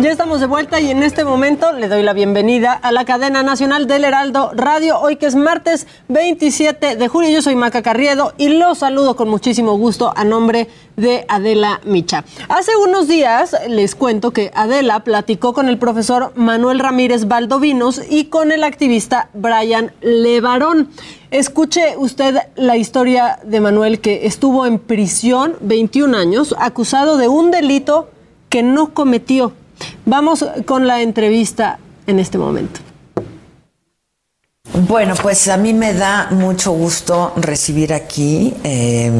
Ya estamos de vuelta y en este momento le doy la bienvenida a la cadena nacional del Heraldo Radio, hoy que es martes 27 de julio. Yo soy Maca Carriedo y los saludo con muchísimo gusto a nombre de Adela Micha. Hace unos días les cuento que Adela platicó con el profesor Manuel Ramírez Valdovinos y con el activista Brian Levarón. Escuche usted la historia de Manuel que estuvo en prisión 21 años acusado de un delito que no cometió. Vamos con la entrevista en este momento. Bueno, pues a mí me da mucho gusto recibir aquí eh,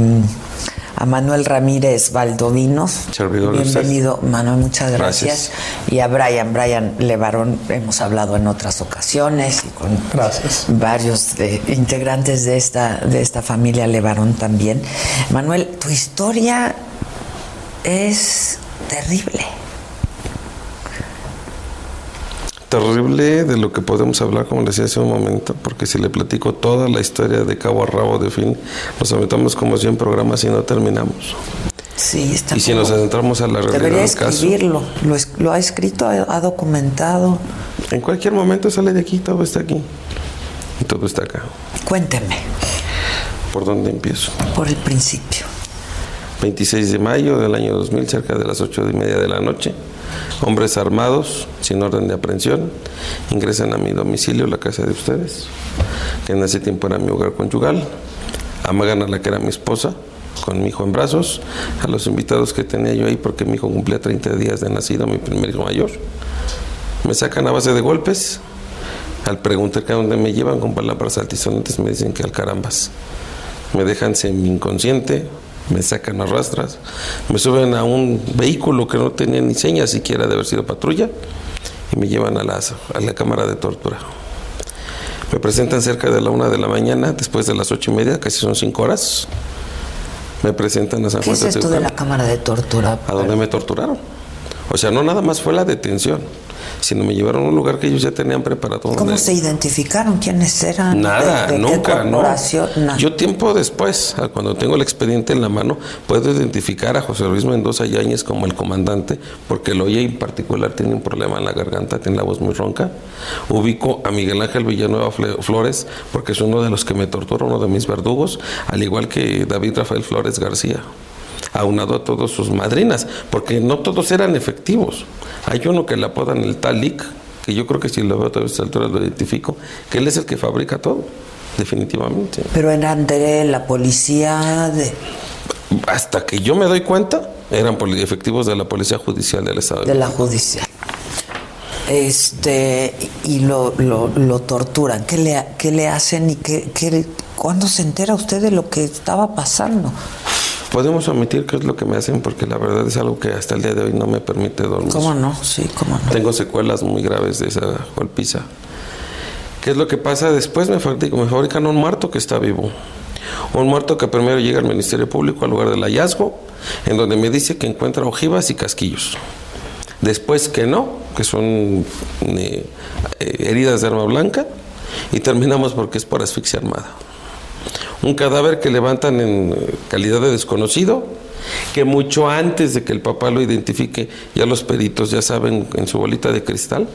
a Manuel Ramírez Valdovinos. Bienvenido, Manuel, muchas gracias. Y a Brian, Brian Levarón, hemos hablado en otras ocasiones y con varios integrantes de esta, de esta familia Levarón también. Manuel, tu historia es terrible. Terrible de lo que podemos hablar, como decía hace un momento, porque si le platico toda la historia de cabo a rabo de fin, nos aventamos como 100 programas y no terminamos. Sí, está Y si nos adentramos a la realidad Debería del caso. escribirlo. Lo, es- lo ha escrito, ha, ha documentado. En cualquier momento sale de aquí, todo está aquí. Y todo está acá. Cuénteme, ¿Por dónde empiezo? por el principio. 26 de mayo del año 2000, cerca de las 8 y media de la noche. Hombres armados, sin orden de aprehensión, ingresan a mi domicilio, la casa de ustedes, que en ese tiempo era mi hogar conyugal. Amagan a la que era mi esposa, con mi hijo en brazos, a los invitados que tenía yo ahí, porque mi hijo cumplía 30 días de nacido, mi primer hijo mayor. Me sacan a base de golpes. Al preguntar que a dónde me llevan con palabras altisonantes, me dicen que al carambas. Me dejan semi inconsciente, me sacan a rastras, me suben a un vehículo que no tenía ni señas siquiera de haber sido patrulla y me llevan a, las, a la cámara de tortura. Me presentan cerca de la una de la mañana, después de las ocho y media, casi son cinco horas. Me presentan a San ¿Qué Juan es de esto de la cámara de tortura? a donde me torturaron. O sea, no nada más fue la detención, sino me llevaron a un lugar que ellos ya tenían preparado. ¿Cómo donde- se identificaron? ¿Quiénes eran? Nada, ¿De- de nunca, no. Nada. Yo tiempo después, cuando tengo el expediente en la mano, puedo identificar a José Luis Mendoza Yáñez como el comandante, porque el oye en particular tiene un problema en la garganta, tiene la voz muy ronca. Ubico a Miguel Ángel Villanueva Flores, porque es uno de los que me tortura, uno de mis verdugos, al igual que David Rafael Flores García aunado a todos sus madrinas, porque no todos eran efectivos. Hay uno que le apodan el Talik, que yo creo que si lo veo a esta altura lo identifico, que él es el que fabrica todo, definitivamente. Pero eran de la policía de, Hasta que yo me doy cuenta, eran efectivos de la Policía Judicial del Estado. de la judicial. Este, y lo, lo, lo torturan. ¿Qué le, qué le hacen y qué, qué, cuándo se entera usted de lo que estaba pasando? Podemos omitir qué es lo que me hacen, porque la verdad es algo que hasta el día de hoy no me permite dormir. ¿Cómo no? Sí, cómo no. Tengo secuelas muy graves de esa golpiza. ¿Qué es lo que pasa? Después me fabrican, me fabrican un muerto que está vivo. Un muerto que primero llega al Ministerio Público al lugar del hallazgo, en donde me dice que encuentra ojivas y casquillos. Después que no, que son eh, eh, heridas de arma blanca, y terminamos porque es por asfixia armada. Un cadáver que levantan en calidad de desconocido, que mucho antes de que el papá lo identifique, ya los peritos ya saben en su bolita de cristal,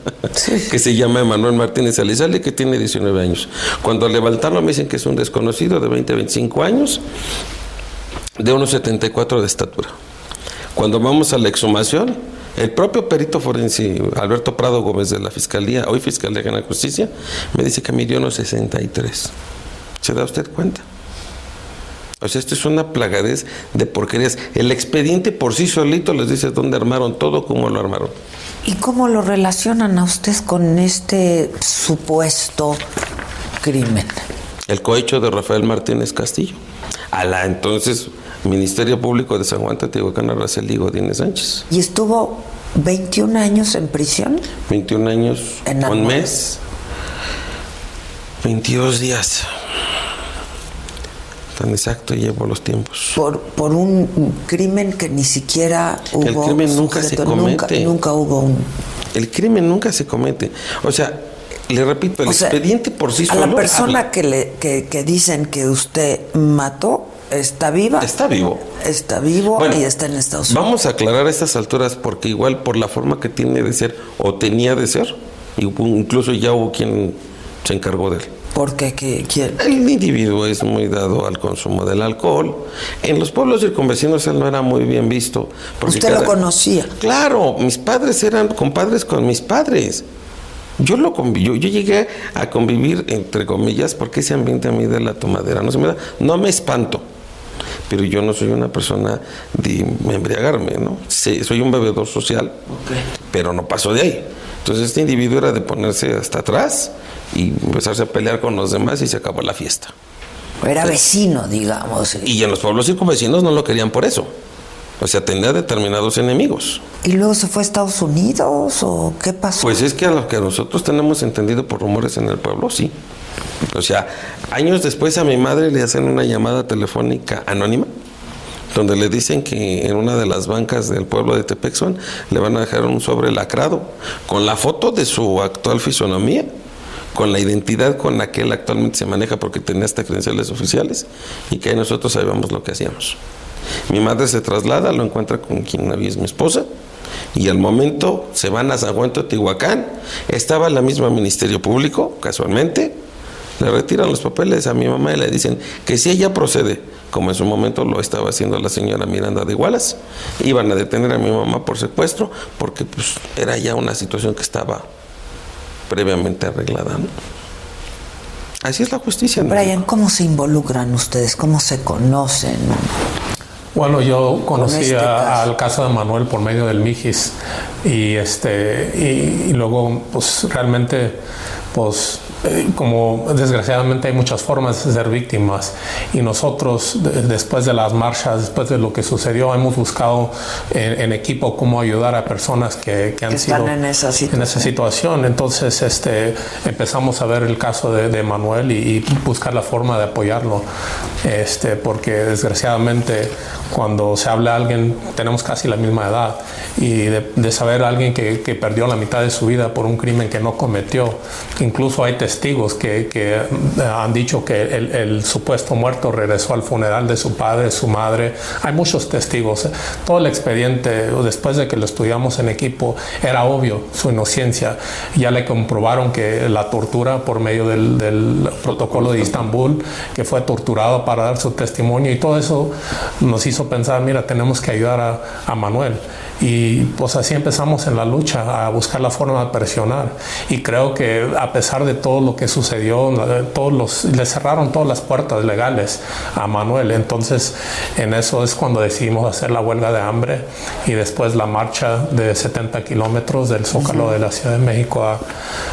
que se llama Emanuel Martínez Alizalde, que tiene 19 años. Cuando al levantarlo me dicen que es un desconocido de 20 25 años, de unos 74 de estatura. Cuando vamos a la exhumación, el propio perito forense, Alberto Prado Gómez de la Fiscalía, hoy Fiscalía de Justicia, me dice que midió unos 63. ¿Se da usted cuenta? O sea, esto es una plagadez de porquerías. El expediente por sí solito les dice dónde armaron todo, cómo lo armaron. ¿Y cómo lo relacionan a usted con este supuesto crimen? El cohecho de Rafael Martínez Castillo. A la entonces Ministerio Público de San Juan Teotihuacán, Araceli Godínez Sánchez. ¿Y estuvo 21 años en prisión? 21 años, un mes, 22 días. Tan exacto llevo los tiempos. Por, por un crimen que ni siquiera hubo. El crimen nunca se comete. Nunca, hubo un. El crimen nunca se comete. O sea, le repito, el expediente por sí solo. A la persona que, le, que, que dicen que usted mató, ¿Está viva? Está vivo. Está vivo y está en Estados Unidos. Vamos a aclarar estas alturas porque igual por la forma que tiene de ser o tenía de ser, incluso ya hubo quien se encargó de él. ¿Por qué? ¿Quién? El individuo es muy dado al consumo del alcohol. En los pueblos circunvecinos él no era muy bien visto. ¿Usted lo conocía? Claro, mis padres eran compadres con mis padres. Yo lo conviví, yo, llegué a convivir, entre comillas, porque ese ambiente a mí de la tomadera no se me da, no me espanto, pero yo no soy una persona de embriagarme, ¿no? soy un bebedor social, pero no paso de ahí. Entonces este individuo era de ponerse hasta atrás y empezarse a pelear con los demás y se acabó la fiesta. Era vecino, digamos. Y en los pueblos circunvecinos no lo querían por eso. O sea, tenía determinados enemigos. ¿Y luego se fue a Estados Unidos o qué pasó? Pues es que a lo que nosotros tenemos entendido por rumores en el pueblo, sí. O sea, años después a mi madre le hacen una llamada telefónica anónima donde le dicen que en una de las bancas del pueblo de Tepexuan le van a dejar un sobre lacrado con la foto de su actual fisonomía, con la identidad con la que él actualmente se maneja porque tenía hasta credenciales oficiales y que nosotros sabíamos lo que hacíamos. Mi madre se traslada, lo encuentra con quien había es mi esposa y al momento se van a San Juan estaba la misma Ministerio Público, casualmente, le retiran los papeles a mi mamá y le dicen que si ella procede, como en su momento lo estaba haciendo la señora Miranda de Igualas, iban a detener a mi mamá por secuestro porque pues era ya una situación que estaba previamente arreglada. Así es la justicia. Brian, ¿cómo se involucran ustedes? ¿Cómo se conocen? Bueno, yo conocí este al caso de Manuel por medio del Mijis y este y luego pues realmente pues como desgraciadamente hay muchas formas de ser víctimas y nosotros después de las marchas, después de lo que sucedió, hemos buscado en, equipo cómo ayudar a personas que, han sido en esa, situación. Entonces este, empezamos a ver el caso de, Manuel y, buscar la forma de apoyarlo, este, porque desgraciadamente cuando se habla a alguien tenemos casi la misma edad y de, saber a alguien que, que, perdió la mitad de su vida por un crimen que no cometió, incluso hay testigos que, que han dicho que el, supuesto muerto regresó al funeral de su padre, su madre. Hay muchos testigos. Todo el expediente, después de que lo estudiamos en equipo, era obvio su inocencia. Ya le comprobaron que la tortura por medio del, protocolo de Istambul, que fue torturado para dar su testimonio y todo eso nos hizo pensar, mira, tenemos que ayudar a Manuel. Y pues así empezamos en la lucha a buscar la forma de presionar. Y creo que a pesar de todo lo que sucedió, todos los, le cerraron todas las puertas legales a Manuel. Entonces en eso es cuando decidimos hacer la huelga de hambre y después la marcha de 70 kilómetros del Zócalo de la Ciudad de México a,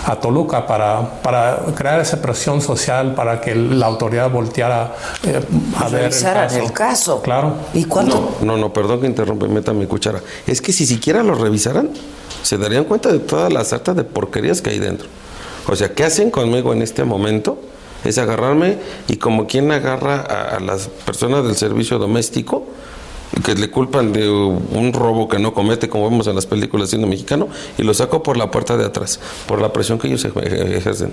a Toluca para, para, crear esa presión social, para que la autoridad volteara eh, a ver el caso. el caso. Claro. ¿Y cuánto? No, no, no, perdón que interrumpe, meta mi cuchara es que si siquiera lo revisaran, se darían cuenta de todas las sartas de porquerías que hay dentro. O sea, ¿qué hacen conmigo en este momento? Es agarrarme y como quien agarra a, a las personas del servicio doméstico, que le culpan de un robo que no comete, como vemos en las películas siendo mexicano, y lo saco por la puerta de atrás, por la presión que ellos ejercen.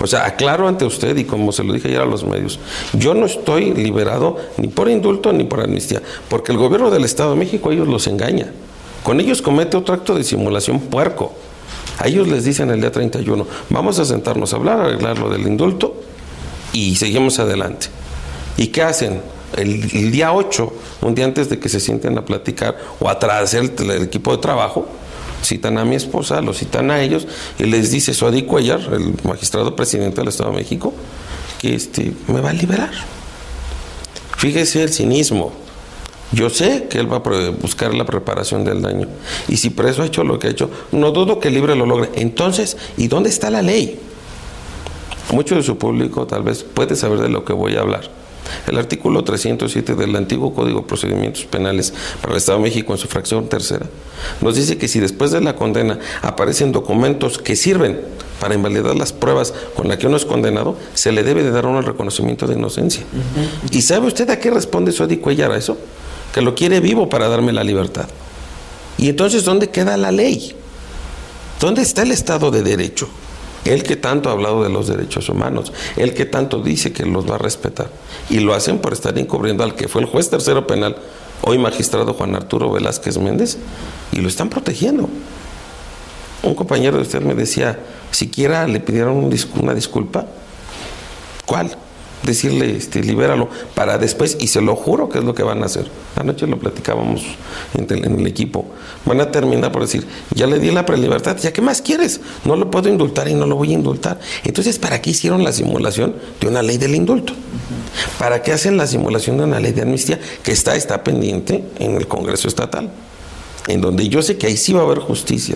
O sea, aclaro ante usted, y como se lo dije ayer a los medios, yo no estoy liberado ni por indulto ni por amnistía, porque el gobierno del Estado de México ellos los engaña. Con ellos comete otro acto de simulación puerco. A ellos les dicen el día 31, vamos a sentarnos a hablar, a arreglar lo del indulto y seguimos adelante. ¿Y qué hacen? el, día 8, un día antes de que se sienten a platicar o a hacer el, equipo de trabajo, citan a mi esposa, lo citan a ellos y les dice Suadi Cuellar, el magistrado presidente del Estado de México, que este, me va a liberar. Fíjese el cinismo. Yo sé que él va a buscar la preparación del daño. Y si preso ha hecho lo que ha hecho, no dudo que el libre lo logre. Entonces, ¿y dónde está la ley? Mucho de su público tal vez puede saber de lo que voy a hablar. El artículo 307 del antiguo Código de Procedimientos Penales para el Estado de México en su fracción tercera nos dice que si después de la condena aparecen documentos que sirven para invalidar las pruebas con las que uno es condenado, se le debe de dar uno el reconocimiento de inocencia. ¿Y sabe usted a qué responde Sodi Cuellar a eso? Que lo quiere vivo para darme la libertad. ¿Y entonces dónde queda la ley? ¿Dónde está el Estado de Derecho? El que tanto ha hablado de los derechos humanos, el que tanto dice que los va a respetar. Y lo hacen por estar encubriendo al que fue el juez tercero penal, hoy magistrado Juan Arturo Velázquez Méndez, y lo están protegiendo. Un compañero de usted me decía, siquiera le pidieron una disculpa. ¿Cuál? Decirle, este, libéralo, para después, y se lo juro que es lo que van a hacer. Anoche lo platicábamos en, el equipo. Van a terminar por decir, ya le di la prelibertad, ¿ya qué más quieres? No lo puedo indultar y no lo voy a indultar. Entonces, ¿para qué hicieron la simulación de una ley del indulto? ¿Para qué hacen la simulación de una ley de amnistía que está, está pendiente en el Congreso Estatal? en donde yo sé que ahí sí va a haber justicia,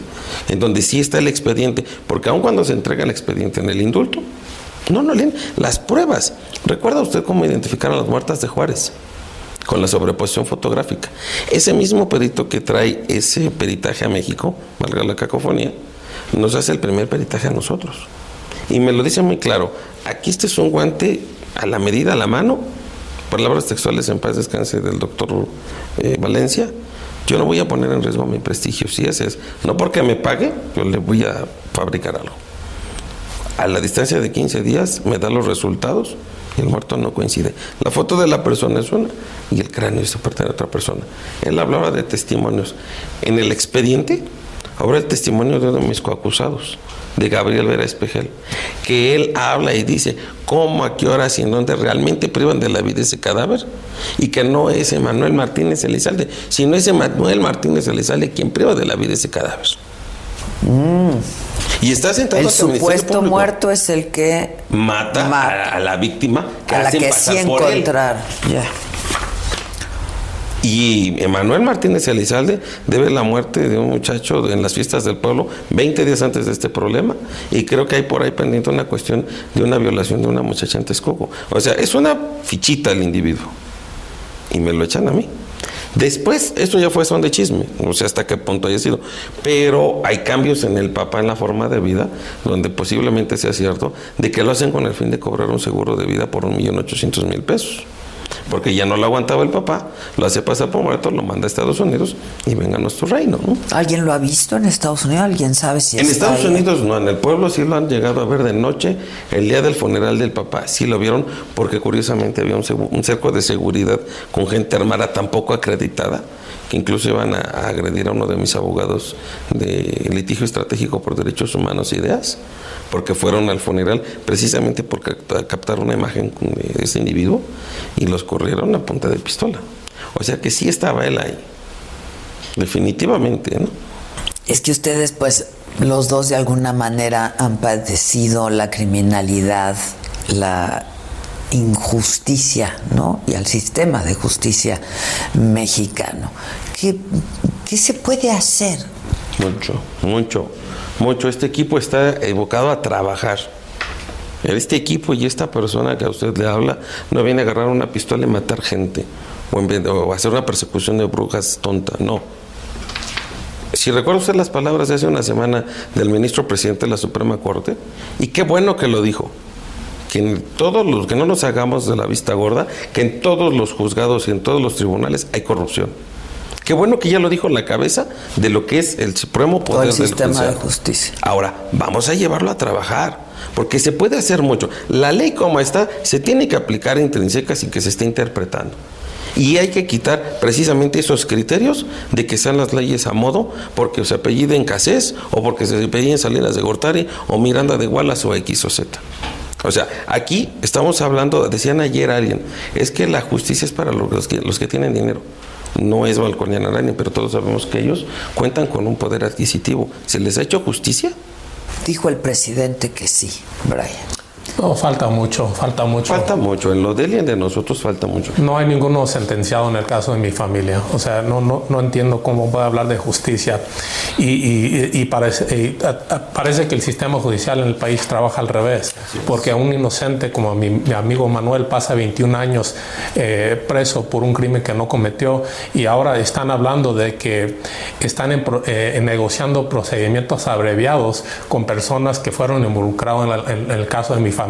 en donde sí está el expediente, porque aun cuando se entrega el expediente en el indulto, no, no leen las pruebas. ¿Recuerda usted cómo identificaron las muertas de Juárez? Con la sobreposición fotográfica. Ese mismo perito que trae ese peritaje a México, valga la cacofonía, nos hace el primer peritaje a nosotros. Y me lo dice muy claro, aquí este es un guante a la medida, a la mano, palabras textuales en paz descanse del doctor eh, Valencia, yo no voy a poner en riesgo mi prestigio, si ese es, no porque me pague, yo le voy a fabricar algo a la distancia de 15 días me da los resultados y el muerto no coincide. La foto de la persona es una y el cráneo es parte de otra persona. Él hablaba de testimonios. En el expediente ahora el testimonio de uno de mis coacusados, de Gabriel Vera Espejel, que él habla y dice cómo, a qué horas y en dónde realmente privan de la vida ese cadáver y que no es Emanuel Martínez Elizalde, sino es Emanuel Martínez Elizalde quien priva de la vida ese cadáver. Mm. Y está sentado El supuesto muerto es el que mata, A, la víctima que a la que sí encontrar. Y Emanuel Martínez Elizalde debe la muerte de un muchacho en las fiestas del pueblo 20 días antes de este problema. Y creo que hay por ahí pendiente una cuestión de una violación de una muchacha en Texcoco. O sea, es una fichita el individuo. Y me lo echan a mí. Después, esto ya fue son de chisme, no sé hasta qué punto haya sido, pero hay cambios en el papá en la forma de vida, donde posiblemente sea cierto, de que lo hacen con el fin de cobrar un seguro de vida por un millón ochocientos mil pesos porque ya no lo aguantaba el papá, lo hace pasar por muerto, lo manda a Estados Unidos y venga a nuestro reino. ¿Alguien lo ha visto en Estados Unidos? ¿Alguien sabe si En Estados Unidos no, en el pueblo sí lo han llegado a ver de noche, el día del funeral del papá, sí lo vieron, porque curiosamente había un, cerco de seguridad con gente armada tampoco acreditada que incluso iban a, agredir a uno de mis abogados de litigio estratégico por derechos humanos e ideas, porque fueron al funeral precisamente por captar una imagen de ese individuo y los corrieron a punta de pistola. O sea que sí estaba él ahí, definitivamente, ¿no? Es que ustedes, pues, los dos de alguna manera han padecido la criminalidad, la injusticia, ¿no? Y al sistema de justicia mexicano. ¿Qué, se puede hacer? Mucho, mucho, mucho. Este equipo está evocado a trabajar. Este equipo y esta persona que a usted le habla no viene a agarrar una pistola y matar gente o, en o hacer una persecución de brujas tonta, no. Si recuerda usted las palabras de hace una semana del ministro presidente de la Suprema Corte, y qué bueno que lo dijo, que en todos los, que no nos hagamos de la vista gorda, que en todos los juzgados y en todos los tribunales hay corrupción. Qué bueno que ya lo dijo en la cabeza de lo que es el supremo poder del sistema de justicia. Ahora, vamos a llevarlo a trabajar, porque se puede hacer mucho. La ley como está se tiene que aplicar intrínseca sin que se esté interpretando. Y hay que quitar precisamente esos criterios de que sean las leyes a modo, porque se apelliden Casés, o porque se apelliden Salinas de Gortari, o Miranda de Wallace, o X o Z. O sea, aquí estamos hablando, decían ayer alguien, es que la justicia es para los que, los que tienen dinero. No es balconiana nadie, pero todos sabemos que ellos cuentan con un poder adquisitivo. ¿Se les ha hecho justicia? Dijo el presidente que sí, Brian. No, falta mucho, falta mucho. Falta mucho, en lo de él y en de nosotros falta mucho. No hay ninguno sentenciado en el caso de mi familia. O sea, no, no, no entiendo cómo puede hablar de justicia. Y, y, parece, parece que el sistema judicial en el país trabaja al revés. Porque a un inocente como mi, mi amigo Manuel pasa 21 años eh, preso por un crimen que no cometió y ahora están hablando de que están eh, negociando procedimientos abreviados con personas que fueron involucrados en, el caso de mi familia.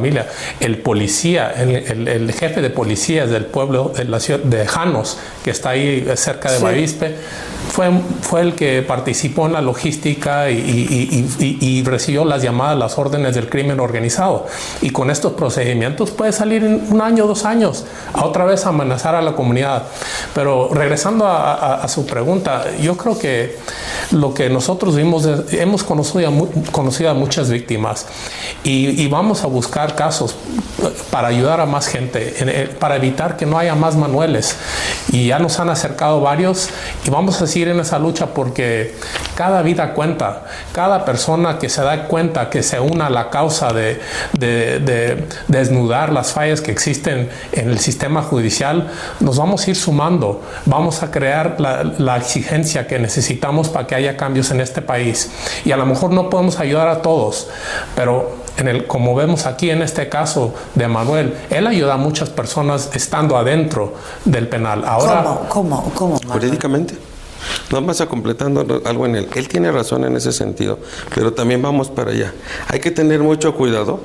El policía, el, jefe de policías del pueblo de la ciudad de Janos, que está ahí cerca de Bavispe, fue, fue el que participó en la logística y, recibió las llamadas, las órdenes del crimen organizado. Y con estos procedimientos puede salir en un año, dos años, a otra vez amenazar a la comunidad. Pero regresando a, su pregunta, yo creo que lo que nosotros vimos, hemos conocido a, conocido a muchas víctimas y, vamos a buscar casos para ayudar a más gente, para evitar que no haya más manuales. Y ya nos han acercado varios y vamos a seguir en esa lucha porque cada vida cuenta, cada persona que se da cuenta que se una a la causa de, de desnudar las fallas que existen en el sistema judicial, nos vamos a ir sumando, vamos a crear la, exigencia que necesitamos para que haya cambios en este país. Y a lo mejor no podemos ayudar a todos, pero en el, como vemos aquí en este caso de Manuel, él ayuda a muchas personas estando adentro del penal. Ahora, ¿Cómo? ¿Cómo? ¿Cómo Jurídicamente. Nada más a completando algo en él. Él tiene razón en ese sentido, pero también vamos para allá. Hay que tener mucho cuidado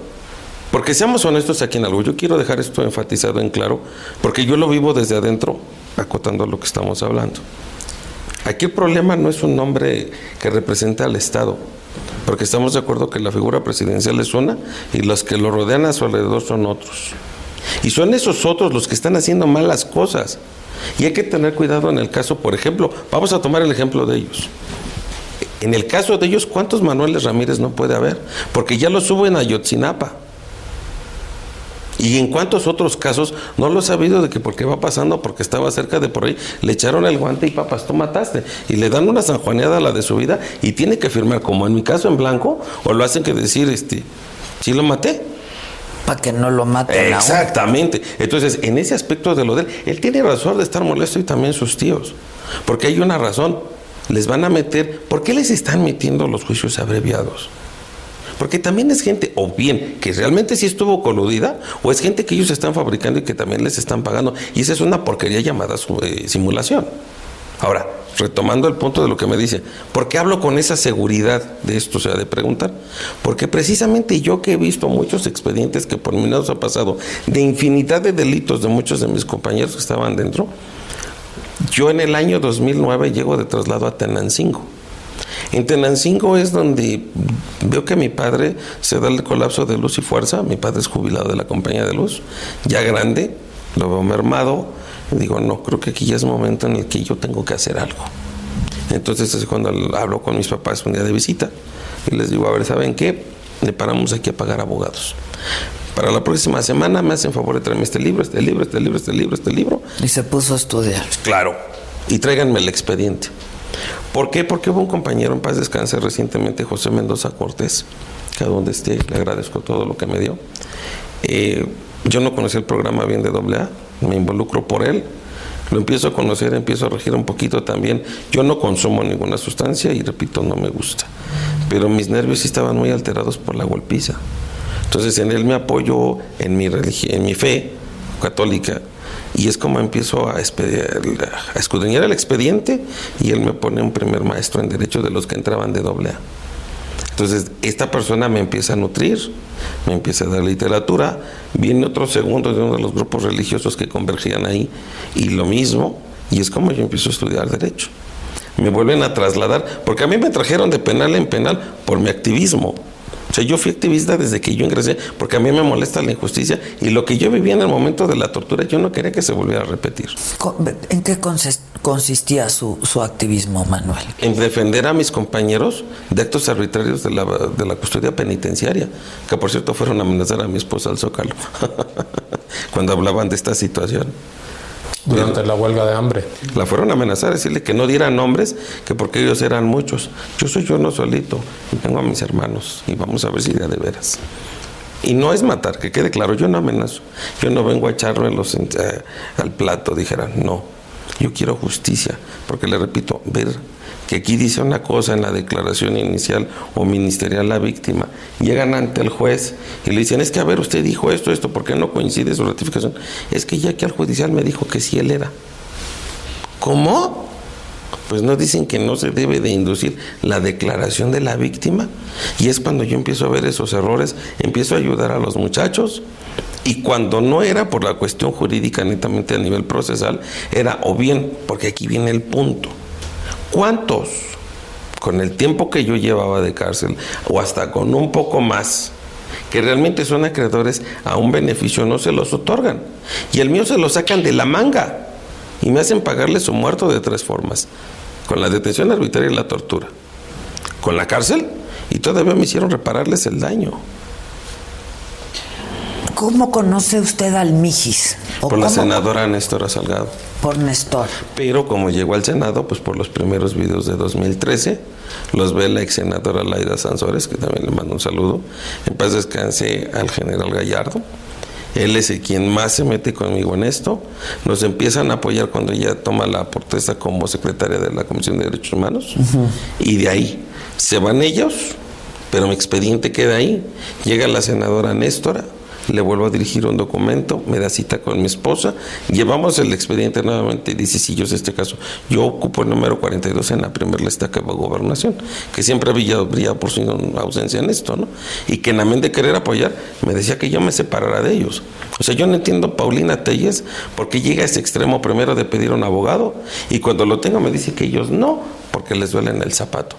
porque seamos honestos aquí en algo, yo quiero dejar esto enfatizado en claro, porque yo lo vivo desde adentro, acotando lo que estamos hablando. Aquí el problema no es un nombre que represente al Estado, porque estamos de acuerdo que la figura presidencial es una y los que lo rodean a su alrededor son otros. Y son esos otros los que están haciendo malas cosas. Y hay que tener cuidado en el caso, por ejemplo, vamos a tomar el ejemplo de ellos. En el caso de ellos, ¿cuántos Manueles Ramírez no puede haber? Porque ya lo suben a Yotzinapa. Y en cuántos otros casos no lo sabido de que porque va pasando, porque estaba cerca de por ahí, le echaron el guante y papas, tú mataste. Y le dan una sanjuaneada a la de su vida y tiene que firmar, como en mi caso en blanco, o lo hacen que decir, este, sí lo maté. Para que no lo maten. Exactamente. Entonces, en ese aspecto de lo de él, él tiene razón de estar molesto y también sus tíos. Porque hay una razón. Les van a meter, ¿por qué les están metiendo los juicios abreviados? Porque también es gente, o bien, que realmente sí estuvo coludida, o es gente que ellos están fabricando y que también les están pagando. Y esa es una porquería llamada eh, simulación. Ahora, retomando el punto de lo que me dice, ¿por qué hablo con esa seguridad de esto? O sea, de preguntar. Porque precisamente yo que he visto muchos expedientes que por mi lado ha pasado, de infinidad de delitos de muchos de mis compañeros que estaban dentro, yo en el año 2009 llego de traslado a Tenancingo en Tenancingo es donde veo que mi padre se da el colapso de luz y fuerza. Mi padre es jubilado de la compañía de luz, ya grande, lo veo mermado. Digo, no, creo que aquí ya es momento en el que yo tengo que hacer algo. Entonces es cuando hablo con mis papás un día de visita y les digo, a ver, ¿saben qué? Le paramos aquí a pagar abogados. Para la próxima semana me hacen favor de traerme este libro, este libro, este libro, este libro, este libro. Y se puso a estudiar. Claro. Y tráiganme el expediente. ¿Por qué? Porque hubo un compañero en paz descanse recientemente, José Mendoza Cortés, que a donde esté le agradezco todo lo que me dio. Eh, yo no conocía el programa bien de AA, me involucro por él, lo empiezo a conocer, empiezo a regir un poquito también. Yo no consumo ninguna sustancia y repito, no me gusta. Pero mis nervios sí estaban muy alterados por la golpiza. Entonces en él me apoyo en mi, en mi fe católica y es como empiezo a, a escudriñar el expediente y él me pone un primer maestro en derecho de los que entraban de doble A. Entonces, esta persona me empieza a nutrir, me empieza a dar literatura, viene otro segundo de uno de los grupos religiosos que convergían ahí, y lo mismo, y es como yo empiezo a estudiar derecho. Me vuelven a trasladar, porque a mí me trajeron de penal en penal por mi activismo. Sea, yo fui activista desde que yo ingresé, porque a mí me molesta la injusticia y lo que yo vivía en el momento de la tortura, yo no quería que se volviera a repetir. ¿En qué consistía su, activismo, Manuel? En defender a mis compañeros de actos arbitrarios de la, de la custodia penitenciaria, que por cierto fueron a amenazar a mi esposa al Zócalo, cuando hablaban de esta situación durante la huelga de hambre. La fueron a amenazar, decirle que no dieran nombres, que porque ellos eran muchos. Yo soy yo no solito, tengo a mis hermanos, y vamos a ver si de veras. Y no es matar, que quede claro, yo no amenazo. Yo no vengo a echarme los, eh, al plato, dijeran, no. Yo quiero justicia, porque le repito, ver que aquí dice una cosa en la declaración inicial o ministerial la víctima, llegan ante el juez y le dicen, es que a ver, usted dijo esto, esto, ¿por qué no coincide su ratificación? Es que ya que al judicial me dijo que sí él era. ¿Cómo? Pues no dicen que no se debe de inducir la declaración de la víctima y es cuando yo empiezo a ver esos errores, empiezo a ayudar a los muchachos y cuando no era por la cuestión jurídica netamente a nivel procesal, era o bien, porque aquí viene el punto, ¿Cuántos, con el tiempo que yo llevaba de cárcel, o hasta con un poco más, que realmente son acreedores a un beneficio, no se los otorgan? Y el mío se lo sacan de la manga y me hacen pagarle su muerto de tres formas, con la detención arbitraria y la tortura, con la cárcel y todavía me hicieron repararles el daño. ¿Cómo conoce usted al Mijis? Por la senadora Néstora Salgado. Por Néstor. Pero como llegó al Senado, pues por los primeros videos de 2013, los ve la ex senadora Laida Sansores, que también le mando un saludo. En paz descanse al general Gallardo. Él es el quien más se mete conmigo en esto. Nos empiezan a apoyar cuando ella toma la protesta como secretaria de la Comisión de Derechos Humanos. Y de ahí se van ellos, pero mi expediente queda ahí. Llega la senadora Néstora le vuelvo a dirigir un documento, me da cita con mi esposa, llevamos el expediente nuevamente, dice, si yo sé este caso, yo ocupo el número 42 en la primera lista que va a gobernación, que siempre había brillado por su ausencia en esto, ¿no? Y que en amén de querer apoyar, me decía que yo me separara de ellos. O sea, yo no entiendo Paulina Telles porque llega a ese extremo primero de pedir un abogado y cuando lo tengo me dice que ellos no, porque les duele en el zapato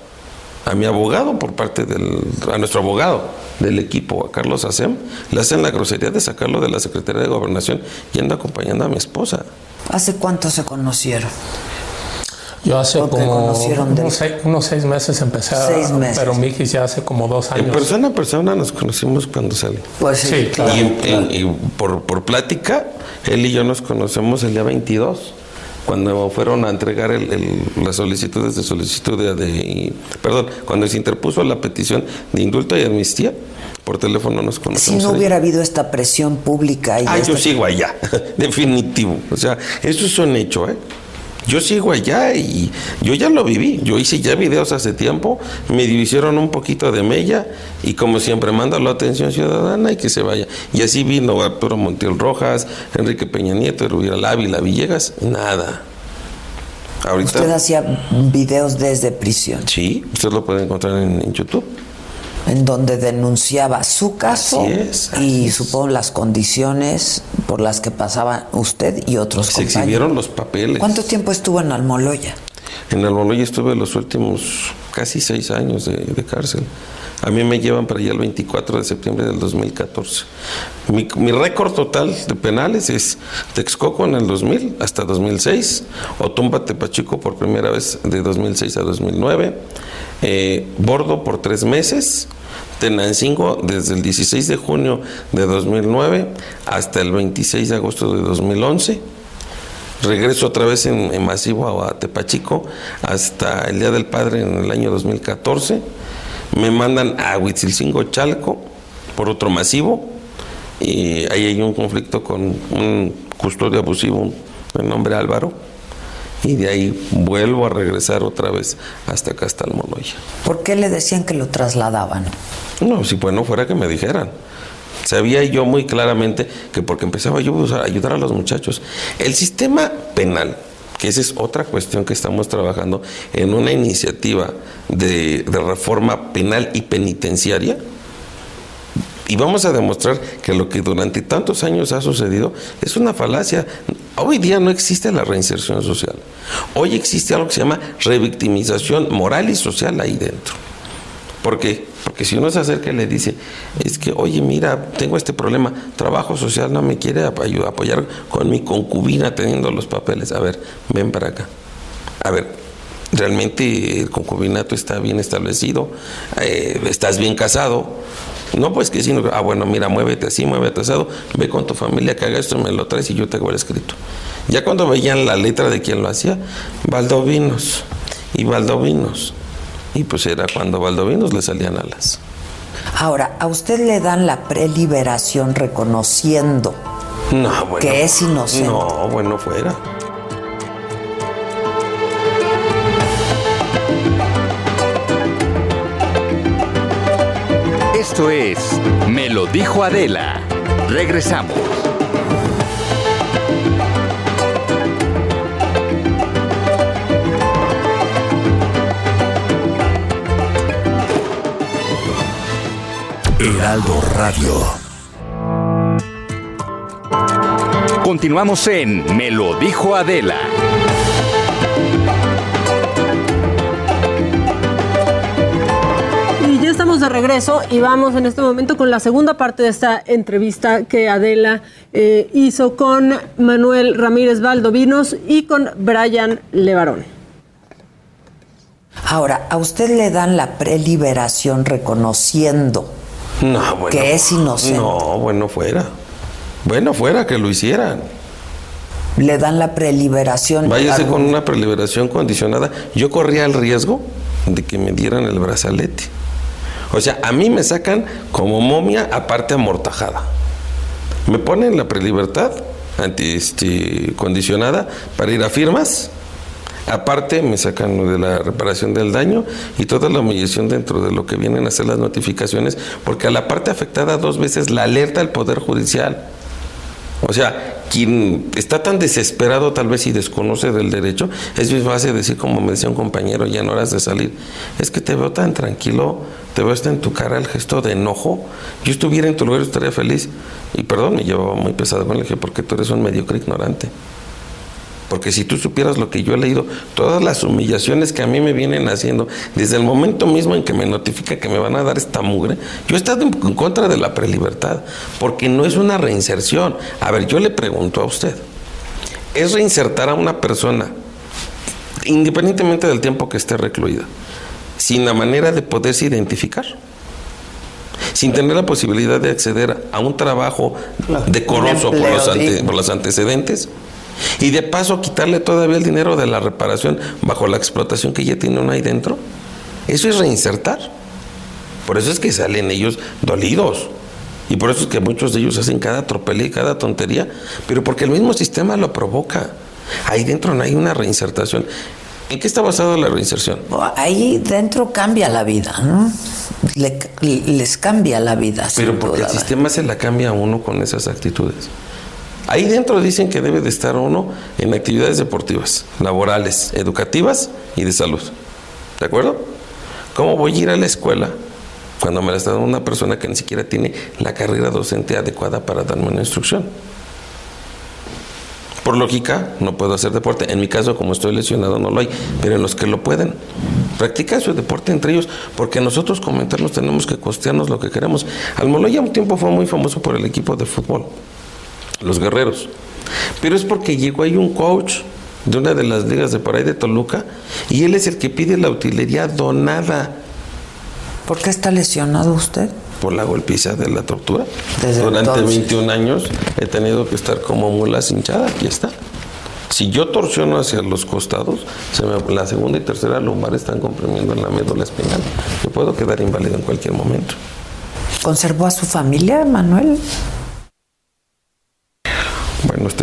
a mi abogado por parte del, a nuestro abogado del equipo, a Carlos Acem, le hacen la grosería de sacarlo de la Secretaría de Gobernación y anda acompañando a mi esposa. ¿Hace cuánto se conocieron? Yo hace como unos seis, meses empecé, seis meses. pero Mijis ya hace como dos años. En persona a persona nos conocimos cuando salió. Pues sí, claro. Y, por, por plática, él y yo nos conocemos el día 22 cuando fueron a entregar las solicitudes de solicitud de, perdón, cuando se interpuso la petición de indulto y amnistía, por teléfono nos conocemos. Si no hubiera habido esta presión pública. Y ah, yo sigo allá, definitivo. O sea, eso es un hecho, ¿eh? Yo sigo allá y yo ya lo viví. Yo hice ya videos hace tiempo, me divisieron un poquito de mella y como siempre manda la atención ciudadana y que se vaya. Y así vino Arturo Montiel Rojas, Enrique Peña Nieto, Rubira Ávila Villegas, nada. ¿Usted hacía videos desde prisión? Sí, usted lo puede encontrar en YouTube en donde denunciaba su caso y supongo las condiciones por las que pasaba usted y otros Se exhibieron los papeles. ¿Cuánto tiempo estuvo en Almoloya? En Almoloya estuve los últimos casi seis años de, cárcel. A mí me llevan para allá el 24 de septiembre del 2014. Mi, mi récord total de penales es Texcoco en el 2000 hasta 2006, Otumba Tepachico por primera vez de 2006 a 2009, eh, Bordo por tres meses, Tenancingo desde el 16 de junio de 2009 hasta el 26 de agosto de 2011. Regreso otra vez en, masivo a Tepachico hasta el Día del Padre en el año 2014. Me mandan a Huitzilcingo Chalco por otro masivo y ahí hay un conflicto con un custodio abusivo de nombre Álvaro y de ahí vuelvo a regresar otra vez hasta acá, hasta el Moloya. ¿Por qué le decían que lo trasladaban? No, si pues no fuera que me dijeran. Sabía yo muy claramente que porque empezaba yo a ayudar a los muchachos. El sistema penal, que esa es otra cuestión que estamos trabajando en una iniciativa de, de reforma penal y penitenciaria, y vamos a demostrar que lo que durante tantos años ha sucedido es una falacia. Hoy día no existe la reinserción social. Hoy existe algo que se llama revictimización moral y social ahí dentro. ¿Por qué? Porque si uno se acerca y le dice, es que, oye, mira, tengo este problema, trabajo social no me quiere apoyar con mi concubina teniendo los papeles. A ver, ven para acá. A ver, realmente el concubinato está bien establecido, eh, estás bien casado, no, pues que si no, ah, bueno, mira, muévete así, muévete asado, ve con tu familia que haga esto, me lo traes y yo te hago el escrito. Ya cuando veían la letra de quien lo hacía, Valdovinos y Valdovinos. Y pues era cuando Valdovinos le salían alas. Ahora, a usted le dan la preliberación reconociendo que es inocente. No, bueno, fuera. Esto es Me lo dijo Adela. Regresamos. Heraldo Radio. Continuamos en Me lo dijo Adela. Estamos de regreso y vamos en este momento con la segunda parte de esta entrevista que Adela eh, hizo con Manuel Ramírez Valdovinos y con Brian Levarón. Ahora, a usted le dan la preliberación reconociendo no, bueno, que es inocente. No, bueno, fuera. Bueno, fuera, que lo hicieran. Le dan la preliberación. Váyase con una preliberación condicionada. Yo corría el riesgo de que me dieran el brazalete. O sea, a mí me sacan como momia aparte amortajada. Me ponen la prelibertad anti este, condicionada para ir a firmas Aparte, me sacan de la reparación del daño y toda la humillación dentro de lo que vienen a ser las notificaciones, porque a la parte afectada dos veces la alerta al Poder Judicial. O sea, quien está tan desesperado tal vez y desconoce del derecho, es muy fácil decir, como me decía un compañero ya en horas de salir, es que te veo tan tranquilo, te veo hasta en tu cara el gesto de enojo, yo estuviera en tu lugar estaría feliz. Y perdón, me llevaba muy pesado con el dije, porque tú eres un mediocre ignorante. Porque si tú supieras lo que yo he leído, todas las humillaciones que a mí me vienen haciendo, desde el momento mismo en que me notifica que me van a dar esta mugre, yo he estado en contra de la prelibertad, porque no es una reinserción. A ver, yo le pregunto a usted, ¿es reinsertar a una persona, independientemente del tiempo que esté recluida, sin la manera de poderse identificar? sin tener la posibilidad de acceder a un trabajo decoroso por los, por los antecedentes. Y de paso quitarle todavía el dinero de la reparación bajo la explotación que ya tiene uno ahí dentro. Eso es reinsertar. Por eso es que salen ellos dolidos. Y por eso es que muchos de ellos hacen cada tropelía y cada tontería. Pero porque el mismo sistema lo provoca. Ahí dentro no hay una reinsertación. ¿En qué está basada la reinserción? Ahí dentro cambia la vida, ¿no? les cambia la vida. Pero porque el sistema se la cambia a uno con esas actitudes. Ahí dentro dicen que debe de estar uno en actividades deportivas, laborales, educativas y de salud. ¿De acuerdo? ¿Cómo voy a ir a la escuela cuando me la está dando una persona que ni siquiera tiene la carrera docente adecuada para darme una instrucción? Por lógica, no puedo hacer deporte. En mi caso, como estoy lesionado, no lo hay. Pero en los que lo pueden, practican su deporte entre ellos, porque nosotros comentarnos tenemos que costearnos lo que queremos. Almoloya un tiempo fue muy famoso por el equipo de fútbol los guerreros. Pero es porque llegó ahí un coach de una de las ligas de por ahí de Toluca y él es el que pide la utilería donada. ¿Por qué está lesionado usted? Por la golpiza de la tortura. Durante 21 años he tenido que estar como mula hinchada, aquí está. Si yo torsiono hacia los costados, se la segunda y tercera lumbar están comprimiendo en la médula espinal. Yo puedo quedar inválido en cualquier momento. ¿Conservó a su familia, Manuel?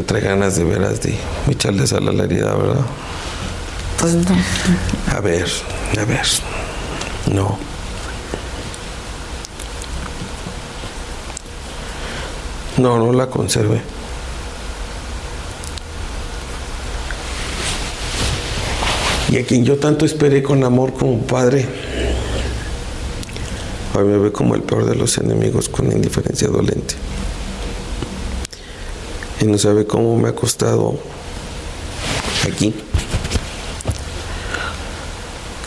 Trae ganas de veras de echarles a la herida, ¿verdad? Pues no. A ver, a ver. No. No, no la conserve. Y a quien yo tanto esperé con amor como padre, hoy me ve como el peor de los enemigos con indiferencia dolente y no sabe cómo me ha costado aquí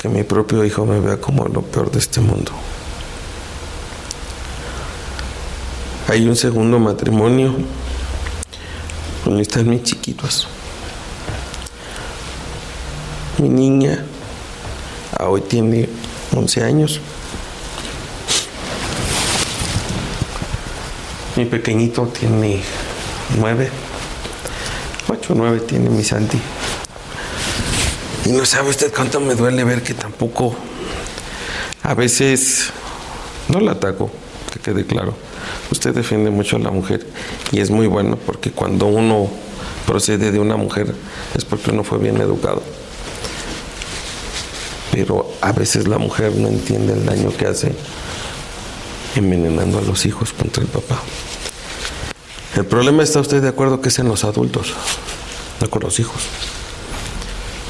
que mi propio hijo me vea como lo peor de este mundo. Hay un segundo matrimonio donde están mis chiquitos. Mi niña hoy tiene 11 años. Mi pequeñito tiene nueve, ocho, nueve tiene mi Santi. Y no sabe usted cuánto me duele ver que tampoco a veces No la ataco, que quede claro. Usted defiende mucho a la mujer y es muy bueno porque cuando uno procede de una mujer es porque uno fue bien educado. Pero a veces la mujer no entiende el daño que hace envenenando a los hijos contra el papá. El problema está usted de acuerdo que es en los adultos, no con los hijos.